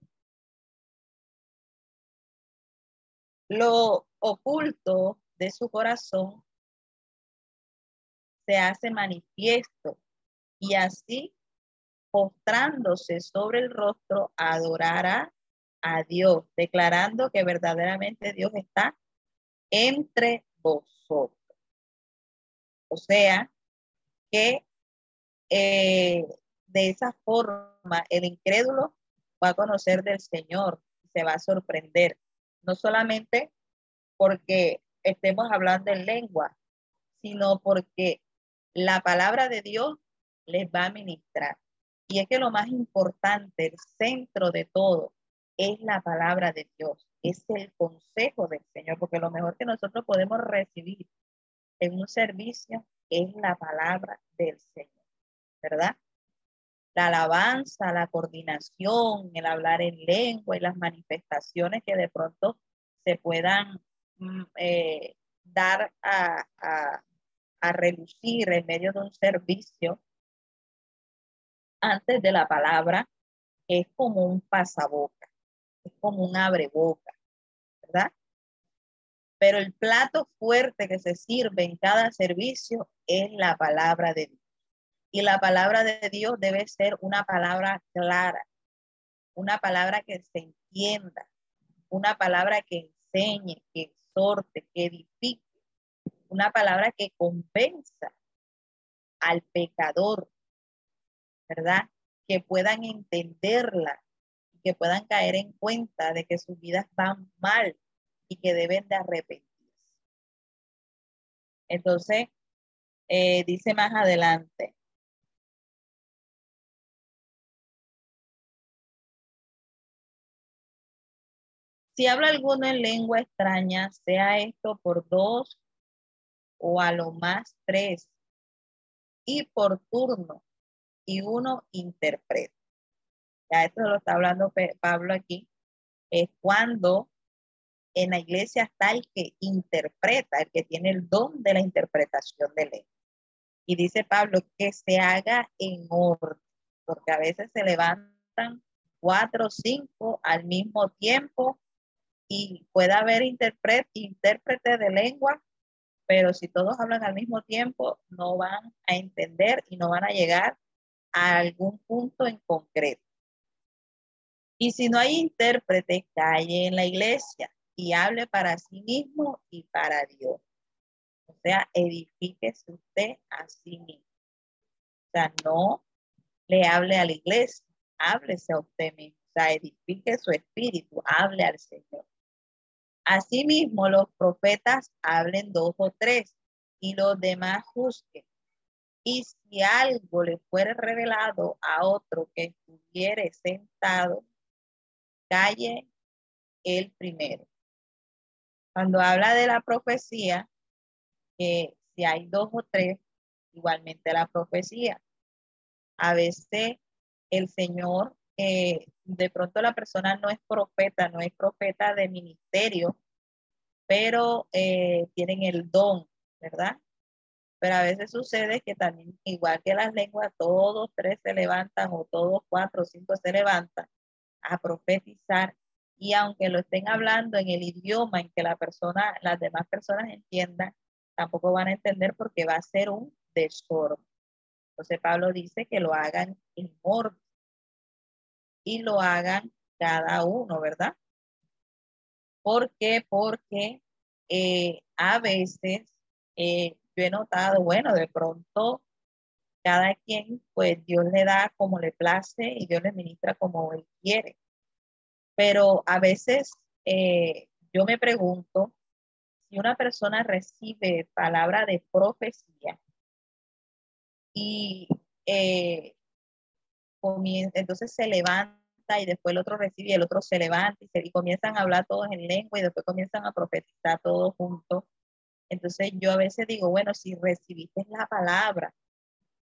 lo oculto de su corazón se hace manifiesto y así postrándose sobre el rostro adorará a Dios, declarando que verdaderamente Dios está entre vosotros. O sea, que eh, de esa forma el incrédulo va a conocer del Señor, se va a sorprender, no solamente porque estemos hablando en lengua, sino porque la palabra de Dios les va a ministrar. Y es que lo más importante, el centro de todo, es la palabra de Dios, es el consejo del Señor, porque lo mejor que nosotros podemos recibir en un servicio es la palabra del Señor, ¿verdad? La alabanza, la coordinación, el hablar en lengua y las manifestaciones que de pronto se puedan mm, eh, dar a, a, a relucir en medio de un servicio antes de la palabra es como un pasaboca, es como un abreboca, ¿verdad? Pero el plato fuerte que se sirve en cada servicio es la palabra de Dios. Y la palabra de Dios debe ser una palabra clara, una palabra que se entienda, una palabra que enseñe, que exhorte, que edifique, una palabra que compensa al pecador, ¿verdad? Que puedan entenderla, que puedan caer en cuenta de que sus vidas van mal y que deben de arrepentirse. Entonces, eh, dice más adelante. Si habla alguno en lengua extraña, sea esto por dos o a lo más tres, y por turno, y uno interpreta. Ya esto lo está hablando Pablo aquí, es cuando en la iglesia está el que interpreta, el que tiene el don de la interpretación de ley. Y dice Pablo que se haga en orden, porque a veces se levantan cuatro o cinco al mismo tiempo y puede haber intérprete, intérprete de lengua, pero si todos hablan al mismo tiempo, no van a entender y no van a llegar a algún punto en concreto. Y si no hay intérprete, calle en la iglesia y hable para sí mismo y para Dios. O sea, edifíquese usted a sí mismo. O sea, no le hable a la iglesia, háblese a usted mismo. O sea, edifique su espíritu, hable al Señor. Asimismo, los profetas hablen dos o tres y los demás juzguen. Y si algo le fuere revelado a otro que estuviere sentado, calle el primero. Cuando habla de la profecía, que si hay dos o tres, igualmente la profecía. A veces el Señor, eh, de pronto la persona no es profeta, no es profeta de ministerio, pero eh, tienen el don, ¿verdad? Pero a veces sucede que también, igual que las lenguas, todos tres se levantan o todos cuatro o cinco se levantan a profetizar y aunque lo estén hablando en el idioma en que la persona, las demás personas entiendan, tampoco van a entender porque va a ser un desorden. Entonces Pablo dice que lo hagan en orden y lo hagan cada uno, ¿verdad? ¿Por qué? Porque eh, a veces eh, yo he notado, bueno, de pronto cada quien, pues Dios le da como le place y Dios le ministra como él quiere. Pero a veces eh, yo me pregunto si una persona recibe palabra de profecía y eh, entonces se levanta y después el otro recibe y el otro se levanta y, se, comienzan a hablar todos en lengua y después comienzan a profetizar todos juntos. Entonces yo a veces digo, bueno, si recibiste la palabra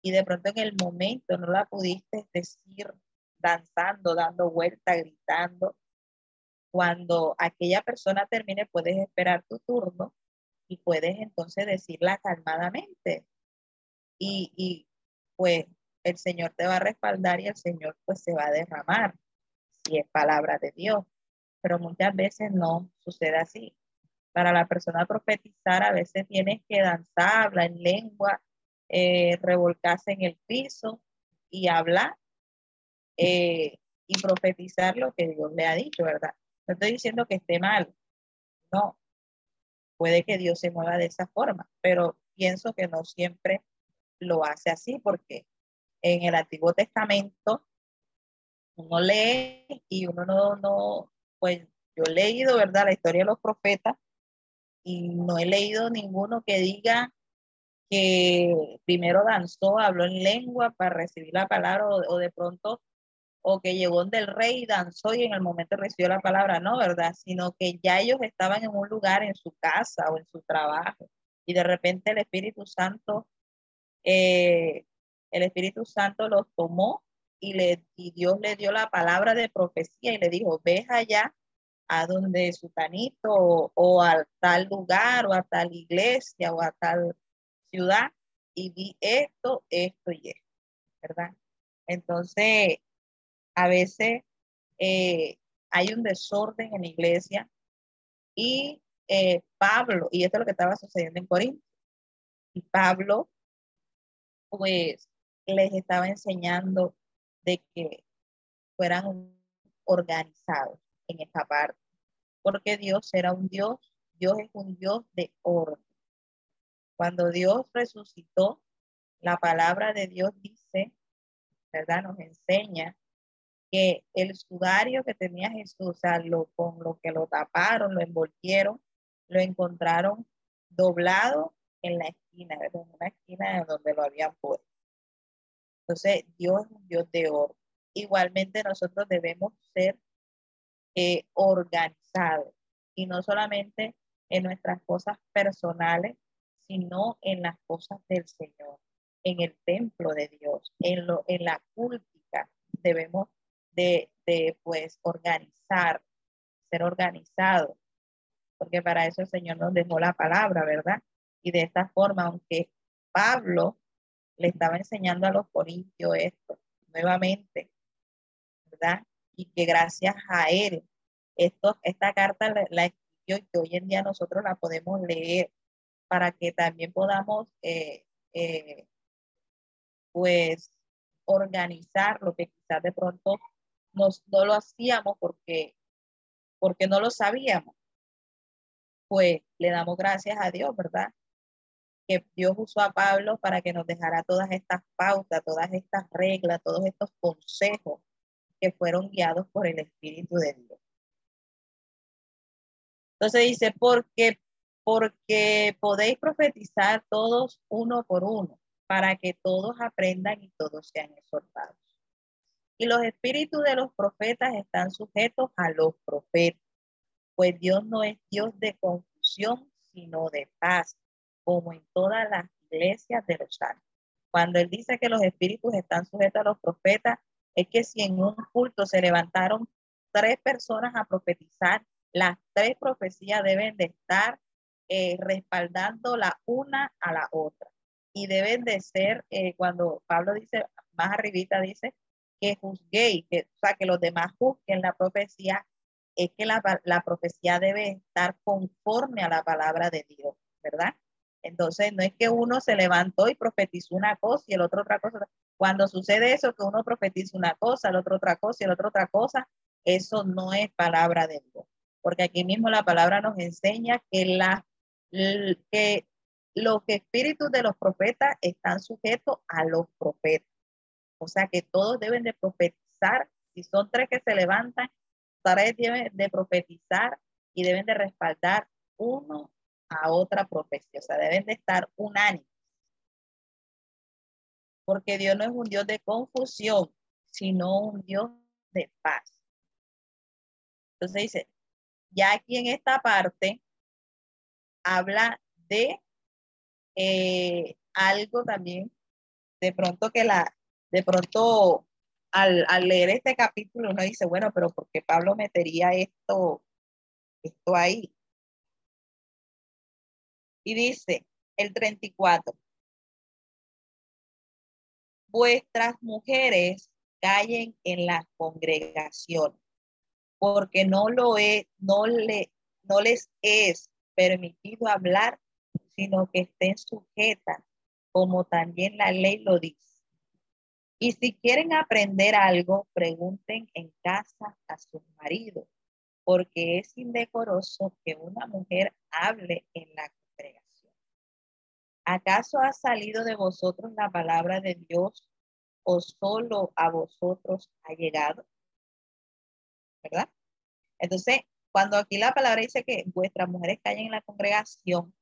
y de pronto en el momento no la pudiste decir danzando, dando vuelta, gritando. Cuando aquella persona termine, puedes esperar tu turno y puedes entonces decirla calmadamente. Y, y pues el Señor te va a respaldar y el Señor pues se va a derramar, si es palabra de Dios. Pero muchas veces no sucede así. Para la persona profetizar a veces tienes que danzar, hablar en lengua, eh, revolcarse en el piso y hablar eh, y profetizar lo que Dios le ha dicho, ¿verdad? No estoy diciendo que esté mal, no. Puede que Dios se mueva de esa forma, pero pienso que no siempre lo hace así porque en el Antiguo Testamento uno lee y uno no, no, pues yo he leído, ¿verdad? La historia de los profetas y no he leído ninguno que diga que primero danzó, habló en lengua para recibir la palabra o de pronto o que llegó del rey y danzó y en el momento recibió la palabra, no, ¿verdad? Sino que ya ellos estaban en un lugar, en su casa o en su trabajo, y de repente el Espíritu Santo, eh, el Espíritu Santo los tomó y, le, y Dios le dio la palabra de profecía y le dijo, ve allá a donde Sutanito o, o a tal lugar o a tal iglesia o a tal ciudad y vi esto, esto y esto, ¿verdad? Entonces, a veces eh, hay un desorden en la iglesia y eh, Pablo, y esto es lo que estaba sucediendo en Corinto, y Pablo pues les estaba enseñando de que fueran organizados en esta parte, porque Dios era un Dios, Dios es un Dios de orden. Cuando Dios resucitó, la palabra de Dios dice, ¿verdad? Nos enseña que el sudario que tenía Jesús, o sea, lo, con lo que lo taparon, lo envolvieron, lo encontraron doblado en la esquina, en una esquina donde lo habían puesto. Entonces, Dios es un Dios de oro. Igualmente nosotros debemos ser eh, organizados y no solamente en nuestras cosas personales, sino en las cosas del Señor, en el templo de Dios, en, lo, en la cúltica. Debemos de, de pues organizar, ser organizado, porque para eso el Señor nos dejó la palabra, ¿verdad? Y de esta forma, aunque Pablo le estaba enseñando a los corintios esto nuevamente, ¿verdad? Y que gracias a él, esto, esta carta la, escribió y hoy en día nosotros la podemos leer para que también podamos, eh, eh, pues, organizar lo que quizás de pronto no lo hacíamos porque, porque no lo sabíamos. Pues le damos gracias a Dios, ¿verdad? Que Dios usó a Pablo para que nos dejara todas estas pautas, todas estas reglas, todos estos consejos que fueron guiados por el Espíritu de Dios. Entonces dice, porque, porque podéis profetizar todos uno por uno, para que todos aprendan y todos sean exhortados. Y los espíritus de los profetas están sujetos a los profetas, pues Dios no es Dios de confusión, sino de paz, como en todas las iglesias de los santos. Cuando él dice que los espíritus están sujetos a los profetas, es que si en un culto se levantaron tres personas a profetizar, las tres profecías deben de estar eh, respaldando la una a la otra. y deben de ser, eh, cuando Pablo dice, más arribita dice, que juzguéis, que, o sea, que los demás juzguen la profecía, es que la, la profecía debe estar conforme a la palabra de Dios, ¿verdad? Entonces, no es que uno se levantó y profetizó una cosa y el otro otra cosa. Cuando sucede eso, que uno profetiza una cosa, el otro otra cosa y el otro otra cosa, eso no es palabra de Dios. Porque aquí mismo la palabra nos enseña que, la, que los espíritus de los profetas están sujetos a los profetas. O sea que todos deben de profetizar. Si son tres que se levantan, tres deben de profetizar y deben de respaldar uno a otra profecía. O sea, deben de estar unánimes. Porque Dios no es un Dios de confusión, sino un Dios de paz. Entonces dice, ya aquí en esta parte habla de eh, algo también, de pronto que la, de pronto al, al, leer este capítulo uno dice, bueno, pero ¿por qué Pablo metería esto, esto ahí? Y dice el 34, vuestras mujeres callen en la congregación, porque no lo es, no le, no les es permitido hablar, sino que estén sujetas, como también la ley lo dice. Y si quieren aprender algo, pregunten en casa a sus maridos, porque es indecoroso que una mujer hable en la congregación. ¿Acaso ha salido de vosotros la palabra de Dios o solo a vosotros ha llegado? ¿Verdad? Entonces, cuando aquí la palabra dice que vuestras mujeres callen en la congregación,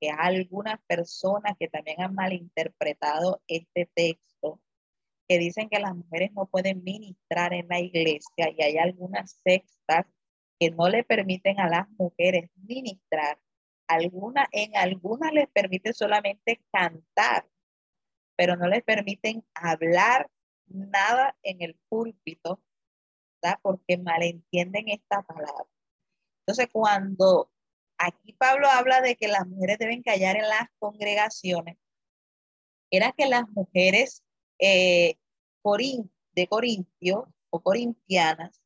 que hay algunas personas que también han malinterpretado este texto, que dicen que las mujeres no pueden ministrar en la iglesia y hay algunas sectas que no le permiten a las mujeres ministrar. Alguna, en algunas les permite solamente cantar, pero no les permiten hablar nada en el púlpito, ¿verdad? porque malentienden esta palabra. Entonces, cuando aquí Pablo habla de que las mujeres deben callar en las congregaciones, era que las mujeres eh, de Corintio o corintianas,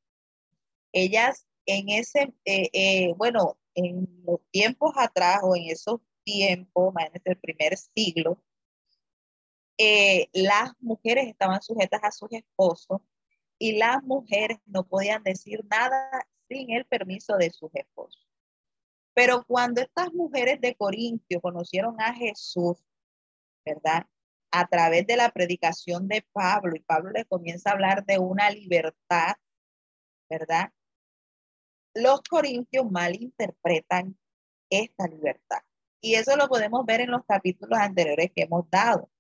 ellas en ese, eh, eh, bueno, en los tiempos atrás o en esos tiempos, en el primer siglo, las mujeres estaban sujetas a sus esposos y las mujeres no podían decir nada sin el permiso de sus esposos. Pero cuando estas mujeres de Corintio conocieron a Jesús, ¿verdad? A través de la predicación de Pablo, y Pablo le comienza a hablar de una libertad, ¿verdad? Los corintios malinterpretan esta libertad. Y eso lo podemos ver en los capítulos anteriores que hemos dado.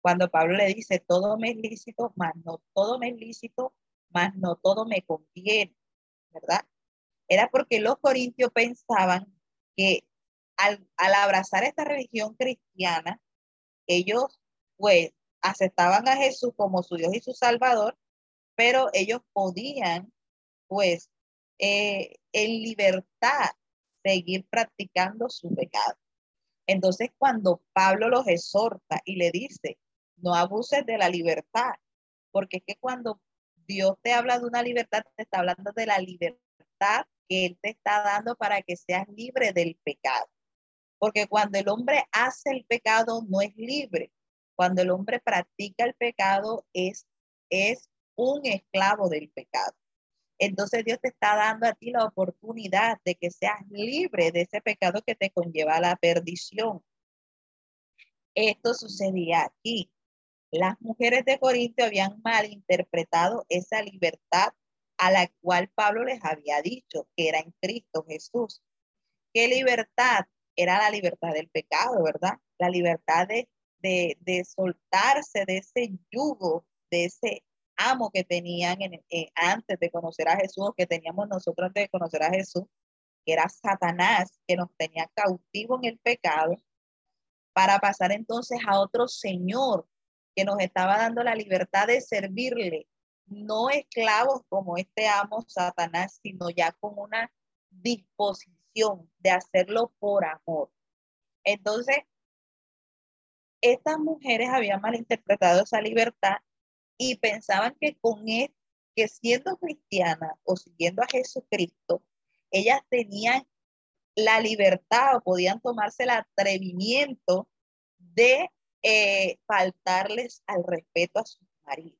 Cuando Pablo le dice, todo me es lícito, más no todo me es lícito, más no todo me conviene, ¿verdad? Era porque los corintios pensaban que al, abrazar esta religión cristiana, ellos pues aceptaban a Jesús como su Dios y su Salvador, pero ellos podían pues eh, en libertad seguir practicando su pecado. Entonces cuando Pablo los exhorta y le dice, no abuses de la libertad, porque es que cuando Dios te habla de una libertad, te está hablando de la libertad que Él te está dando para que seas libre del pecado. Porque cuando el hombre hace el pecado, no es libre. Cuando el hombre practica el pecado, es, es un esclavo del pecado. Entonces Dios te está dando a ti la oportunidad de que seas libre de ese pecado que te conlleva a la perdición. Esto sucedía aquí. Las mujeres de Corinto habían malinterpretado esa libertad a la cual Pablo les había dicho que era en Cristo Jesús. ¿Qué libertad? Era la libertad del pecado, ¿verdad? La libertad de, de, soltarse de ese yugo, de ese amo que tenían en, eh, antes de conocer a Jesús, que teníamos nosotros antes de conocer a Jesús, que era Satanás, que nos tenía cautivo en el pecado, para pasar entonces a otro Señor que nos estaba dando la libertad de servirle, no esclavos como este amo Satanás, sino ya con una disposición de hacerlo por amor. Entonces, estas mujeres habían malinterpretado esa libertad y pensaban que con él, que siendo cristianas o siguiendo a Jesucristo, ellas tenían la libertad o podían tomarse el atrevimiento de eh, faltarles al respeto a sus maridos.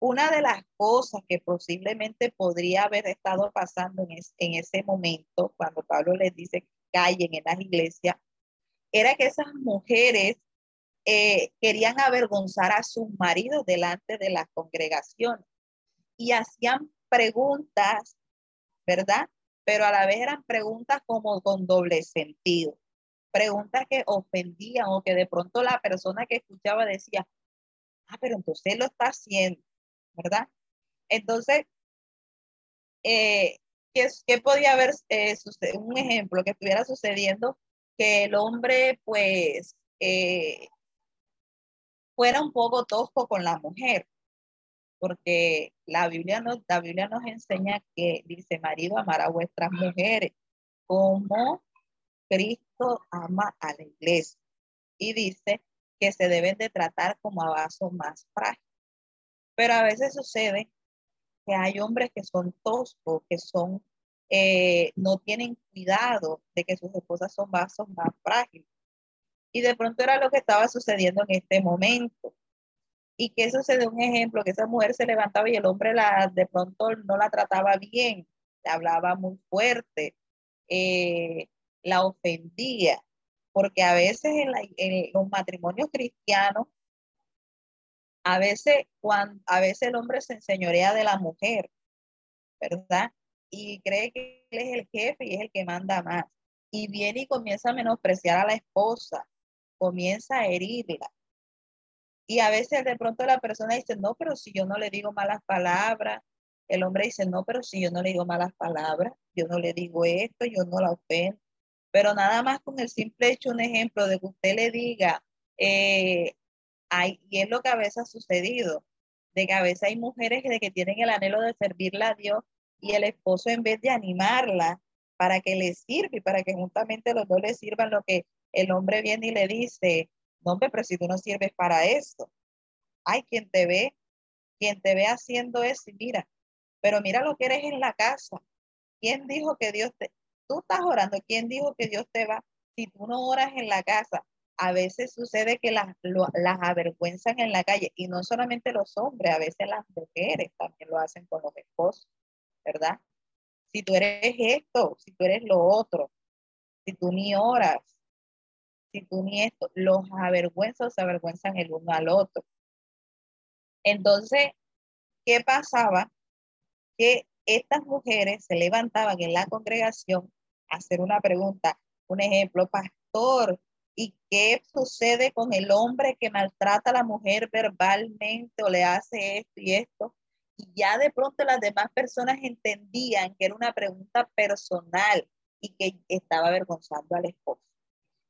Una de las cosas que posiblemente podría haber estado pasando en, ese momento, cuando Pablo les dice que callen en las iglesias, era que esas mujeres eh, querían avergonzar a sus maridos delante de las congregaciones y hacían preguntas, ¿verdad? Pero a la vez eran preguntas como con doble sentido, preguntas que ofendían o que de pronto la persona que escuchaba decía, ah, pero entonces lo está haciendo, ¿verdad? Entonces, eh, ¿qué, ¿qué, podía haber eh, un ejemplo que estuviera sucediendo? Que el hombre, pues, eh, fuera un poco tosco con la mujer, porque la Biblia nos, la Biblia nos enseña que dice, marido, amar a vuestras mujeres como Cristo ama a la iglesia. Y dice que se deben de tratar como a vasos más frágiles. Pero a veces sucede que hay hombres que son toscos, que son, eh, no tienen cuidado de que sus esposas son vasos más frágiles. Y de pronto era lo que estaba sucediendo en este momento. Y que sucede un ejemplo, que esa mujer se levantaba y el hombre la, de pronto no la trataba bien, le hablaba muy fuerte, eh, la ofendía, porque a veces en, en, los matrimonios cristianos, a veces, cuando, a veces el hombre se enseñorea de la mujer, ¿verdad? Y cree que él es el jefe y es el que manda más. Y viene y comienza a menospreciar a la esposa, comienza a herirla. Y a veces de pronto la persona dice, no, pero si yo no le digo malas palabras, el hombre dice, no, pero si yo no le digo malas palabras, yo no le digo esto, yo no la ofendo. Pero nada más con el simple hecho, un ejemplo de que usted le diga, eh, hay, y es lo que a veces ha sucedido, de que a veces hay mujeres de que tienen el anhelo de servirle a Dios y el esposo en vez de animarla para que le sirva y para que juntamente los dos le sirvan lo que el hombre viene y le dice, no, hombre, pero si tú no sirves para eso. Hay quien te ve, quien te ve haciendo eso y mira, pero mira lo que eres en la casa. ¿Quién dijo que Dios te, tú estás orando, quién dijo que Dios te va? Si tú no oras en la casa, a veces sucede que las, las avergüenzan en la calle y no solamente los hombres, a veces las mujeres también lo hacen con los esposos, ¿verdad? Si tú eres esto, si tú eres lo otro, si tú ni oras, si tú ni esto, los avergüenzos se avergüenzan el uno al otro. Entonces, ¿qué pasaba? Que estas mujeres se levantaban en la congregación hacer una pregunta, un ejemplo, pastor, ¿y qué sucede con el hombre que maltrata a la mujer verbalmente o le hace esto y esto? Y ya de pronto las demás personas entendían que era una pregunta personal y que estaba avergonzando al esposo.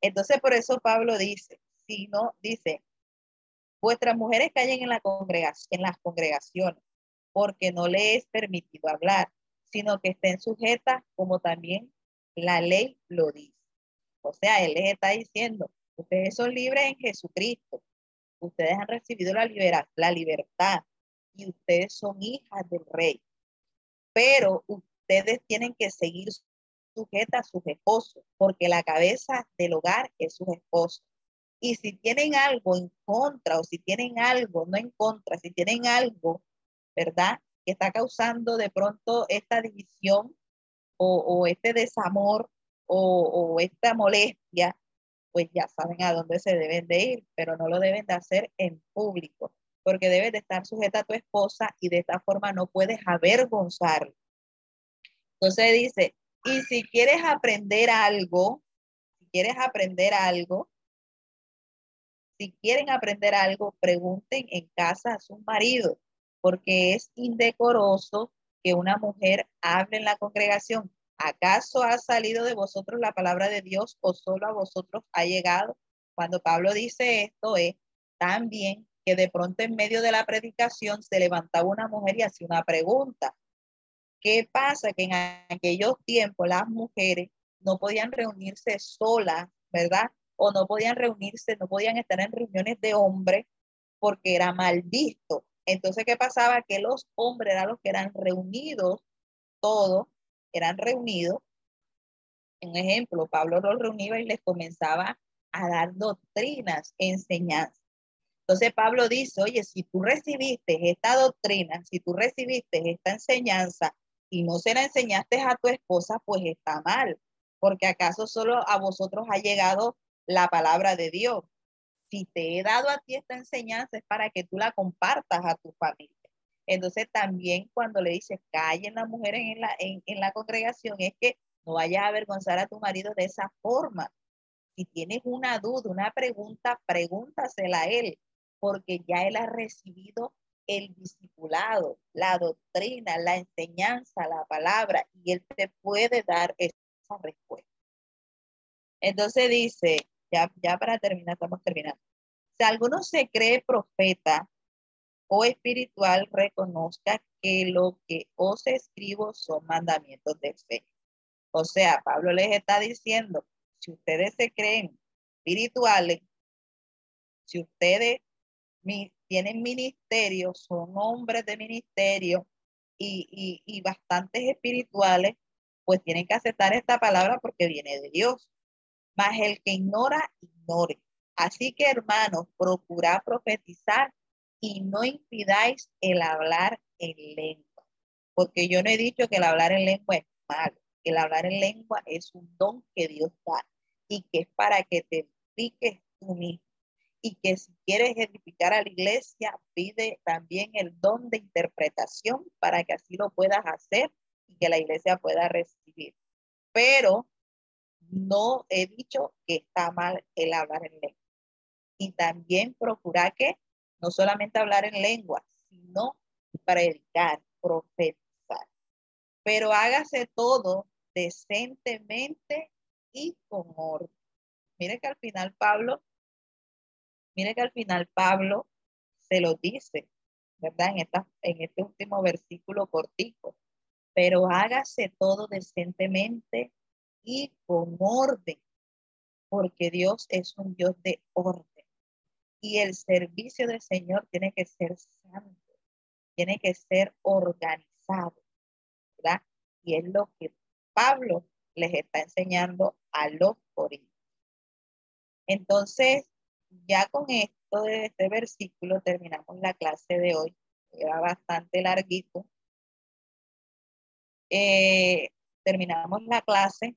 Entonces, por eso Pablo dice, si no, dice, vuestras mujeres callen en, la congregación, en las congregaciones, porque no les es permitido hablar, sino que estén sujetas como también la ley lo dice. O sea, él les está diciendo, ustedes son libres en Jesucristo, ustedes han recibido la, la libertad y ustedes son hijas del rey, pero ustedes tienen que seguir sujeta a sus esposos, porque la cabeza del hogar es su esposo. Y si tienen algo en contra o si tienen algo no en contra, si tienen algo, ¿verdad? Que está causando de pronto esta división o, este desamor o, esta molestia, pues ya saben a dónde se deben de ir, pero no lo deben de hacer en público, porque debes de estar sujeta a tu esposa y de esta forma no puedes avergonzarlo. Entonces dice, y si quieres aprender algo, si quieres aprender algo, si quieren aprender algo, pregunten en casa a su marido, porque es indecoroso que una mujer hable en la congregación. ¿Acaso ha salido de vosotros la palabra de Dios o solo a vosotros ha llegado? Cuando Pablo dice esto es también que de pronto en medio de la predicación se levantaba una mujer y hacía una pregunta. ¿Qué pasa? Que en aquellos tiempos las mujeres no podían reunirse solas, ¿verdad? o no podían reunirse, no podían estar en reuniones de hombres porque era mal visto. Entonces, ¿qué pasaba? Que los hombres eran los que eran reunidos, todos eran reunidos. Un ejemplo, Pablo los reunía y les comenzaba a dar doctrinas, enseñanzas. Entonces Pablo dice, oye, si tú recibiste esta doctrina, si tú recibiste esta enseñanza y no se la enseñaste a tu esposa, pues está mal, porque acaso solo a vosotros ha llegado la palabra de Dios. Si te he dado a ti esta enseñanza es para que tú la compartas a tu familia. Entonces también cuando le dices, callen las mujeres en la, en, en la congregación, es que no vayas a avergonzar a tu marido de esa forma. Si tienes una duda, una pregunta, pregúntasela a él porque ya él ha recibido el discipulado, la doctrina, la enseñanza, la palabra, y él te puede dar esa respuesta. Entonces dice, ya, ya para terminar, estamos terminando. Si alguno se cree profeta o espiritual, reconozca que lo que os escribo son mandamientos de fe. O sea, Pablo les está diciendo, si ustedes se creen espirituales, si ustedes tienen ministerio, son hombres de ministerio y, y, bastantes espirituales, pues tienen que aceptar esta palabra porque viene de Dios. Mas el que ignora, ignore. Así que hermanos, procurad profetizar y no impidáis el hablar en lengua. Porque yo no he dicho que el hablar en lengua es malo. El hablar en lengua es un don que Dios da y que es para que te expliques tú mismo y que si quieres edificar a la iglesia, pide también el don de interpretación para que así lo puedas hacer y que la iglesia pueda recibir. Pero no he dicho que está mal el hablar en lengua. Y también procura que no solamente hablar en lengua, sino predicar, profetizar. Pero hágase todo decentemente y con orden. Mire que al final Pablo Mire que al final Pablo se lo dice, ¿verdad? En, esta, en este último versículo cortico. Pero hágase todo decentemente y con orden, porque Dios es un Dios de orden. Y el servicio del Señor tiene que ser santo, tiene que ser organizado, ¿verdad? Y es lo que Pablo les está enseñando a los corintios. Entonces, ya con esto de este versículo terminamos la clase de hoy. Era bastante larguito. Eh, terminamos la clase.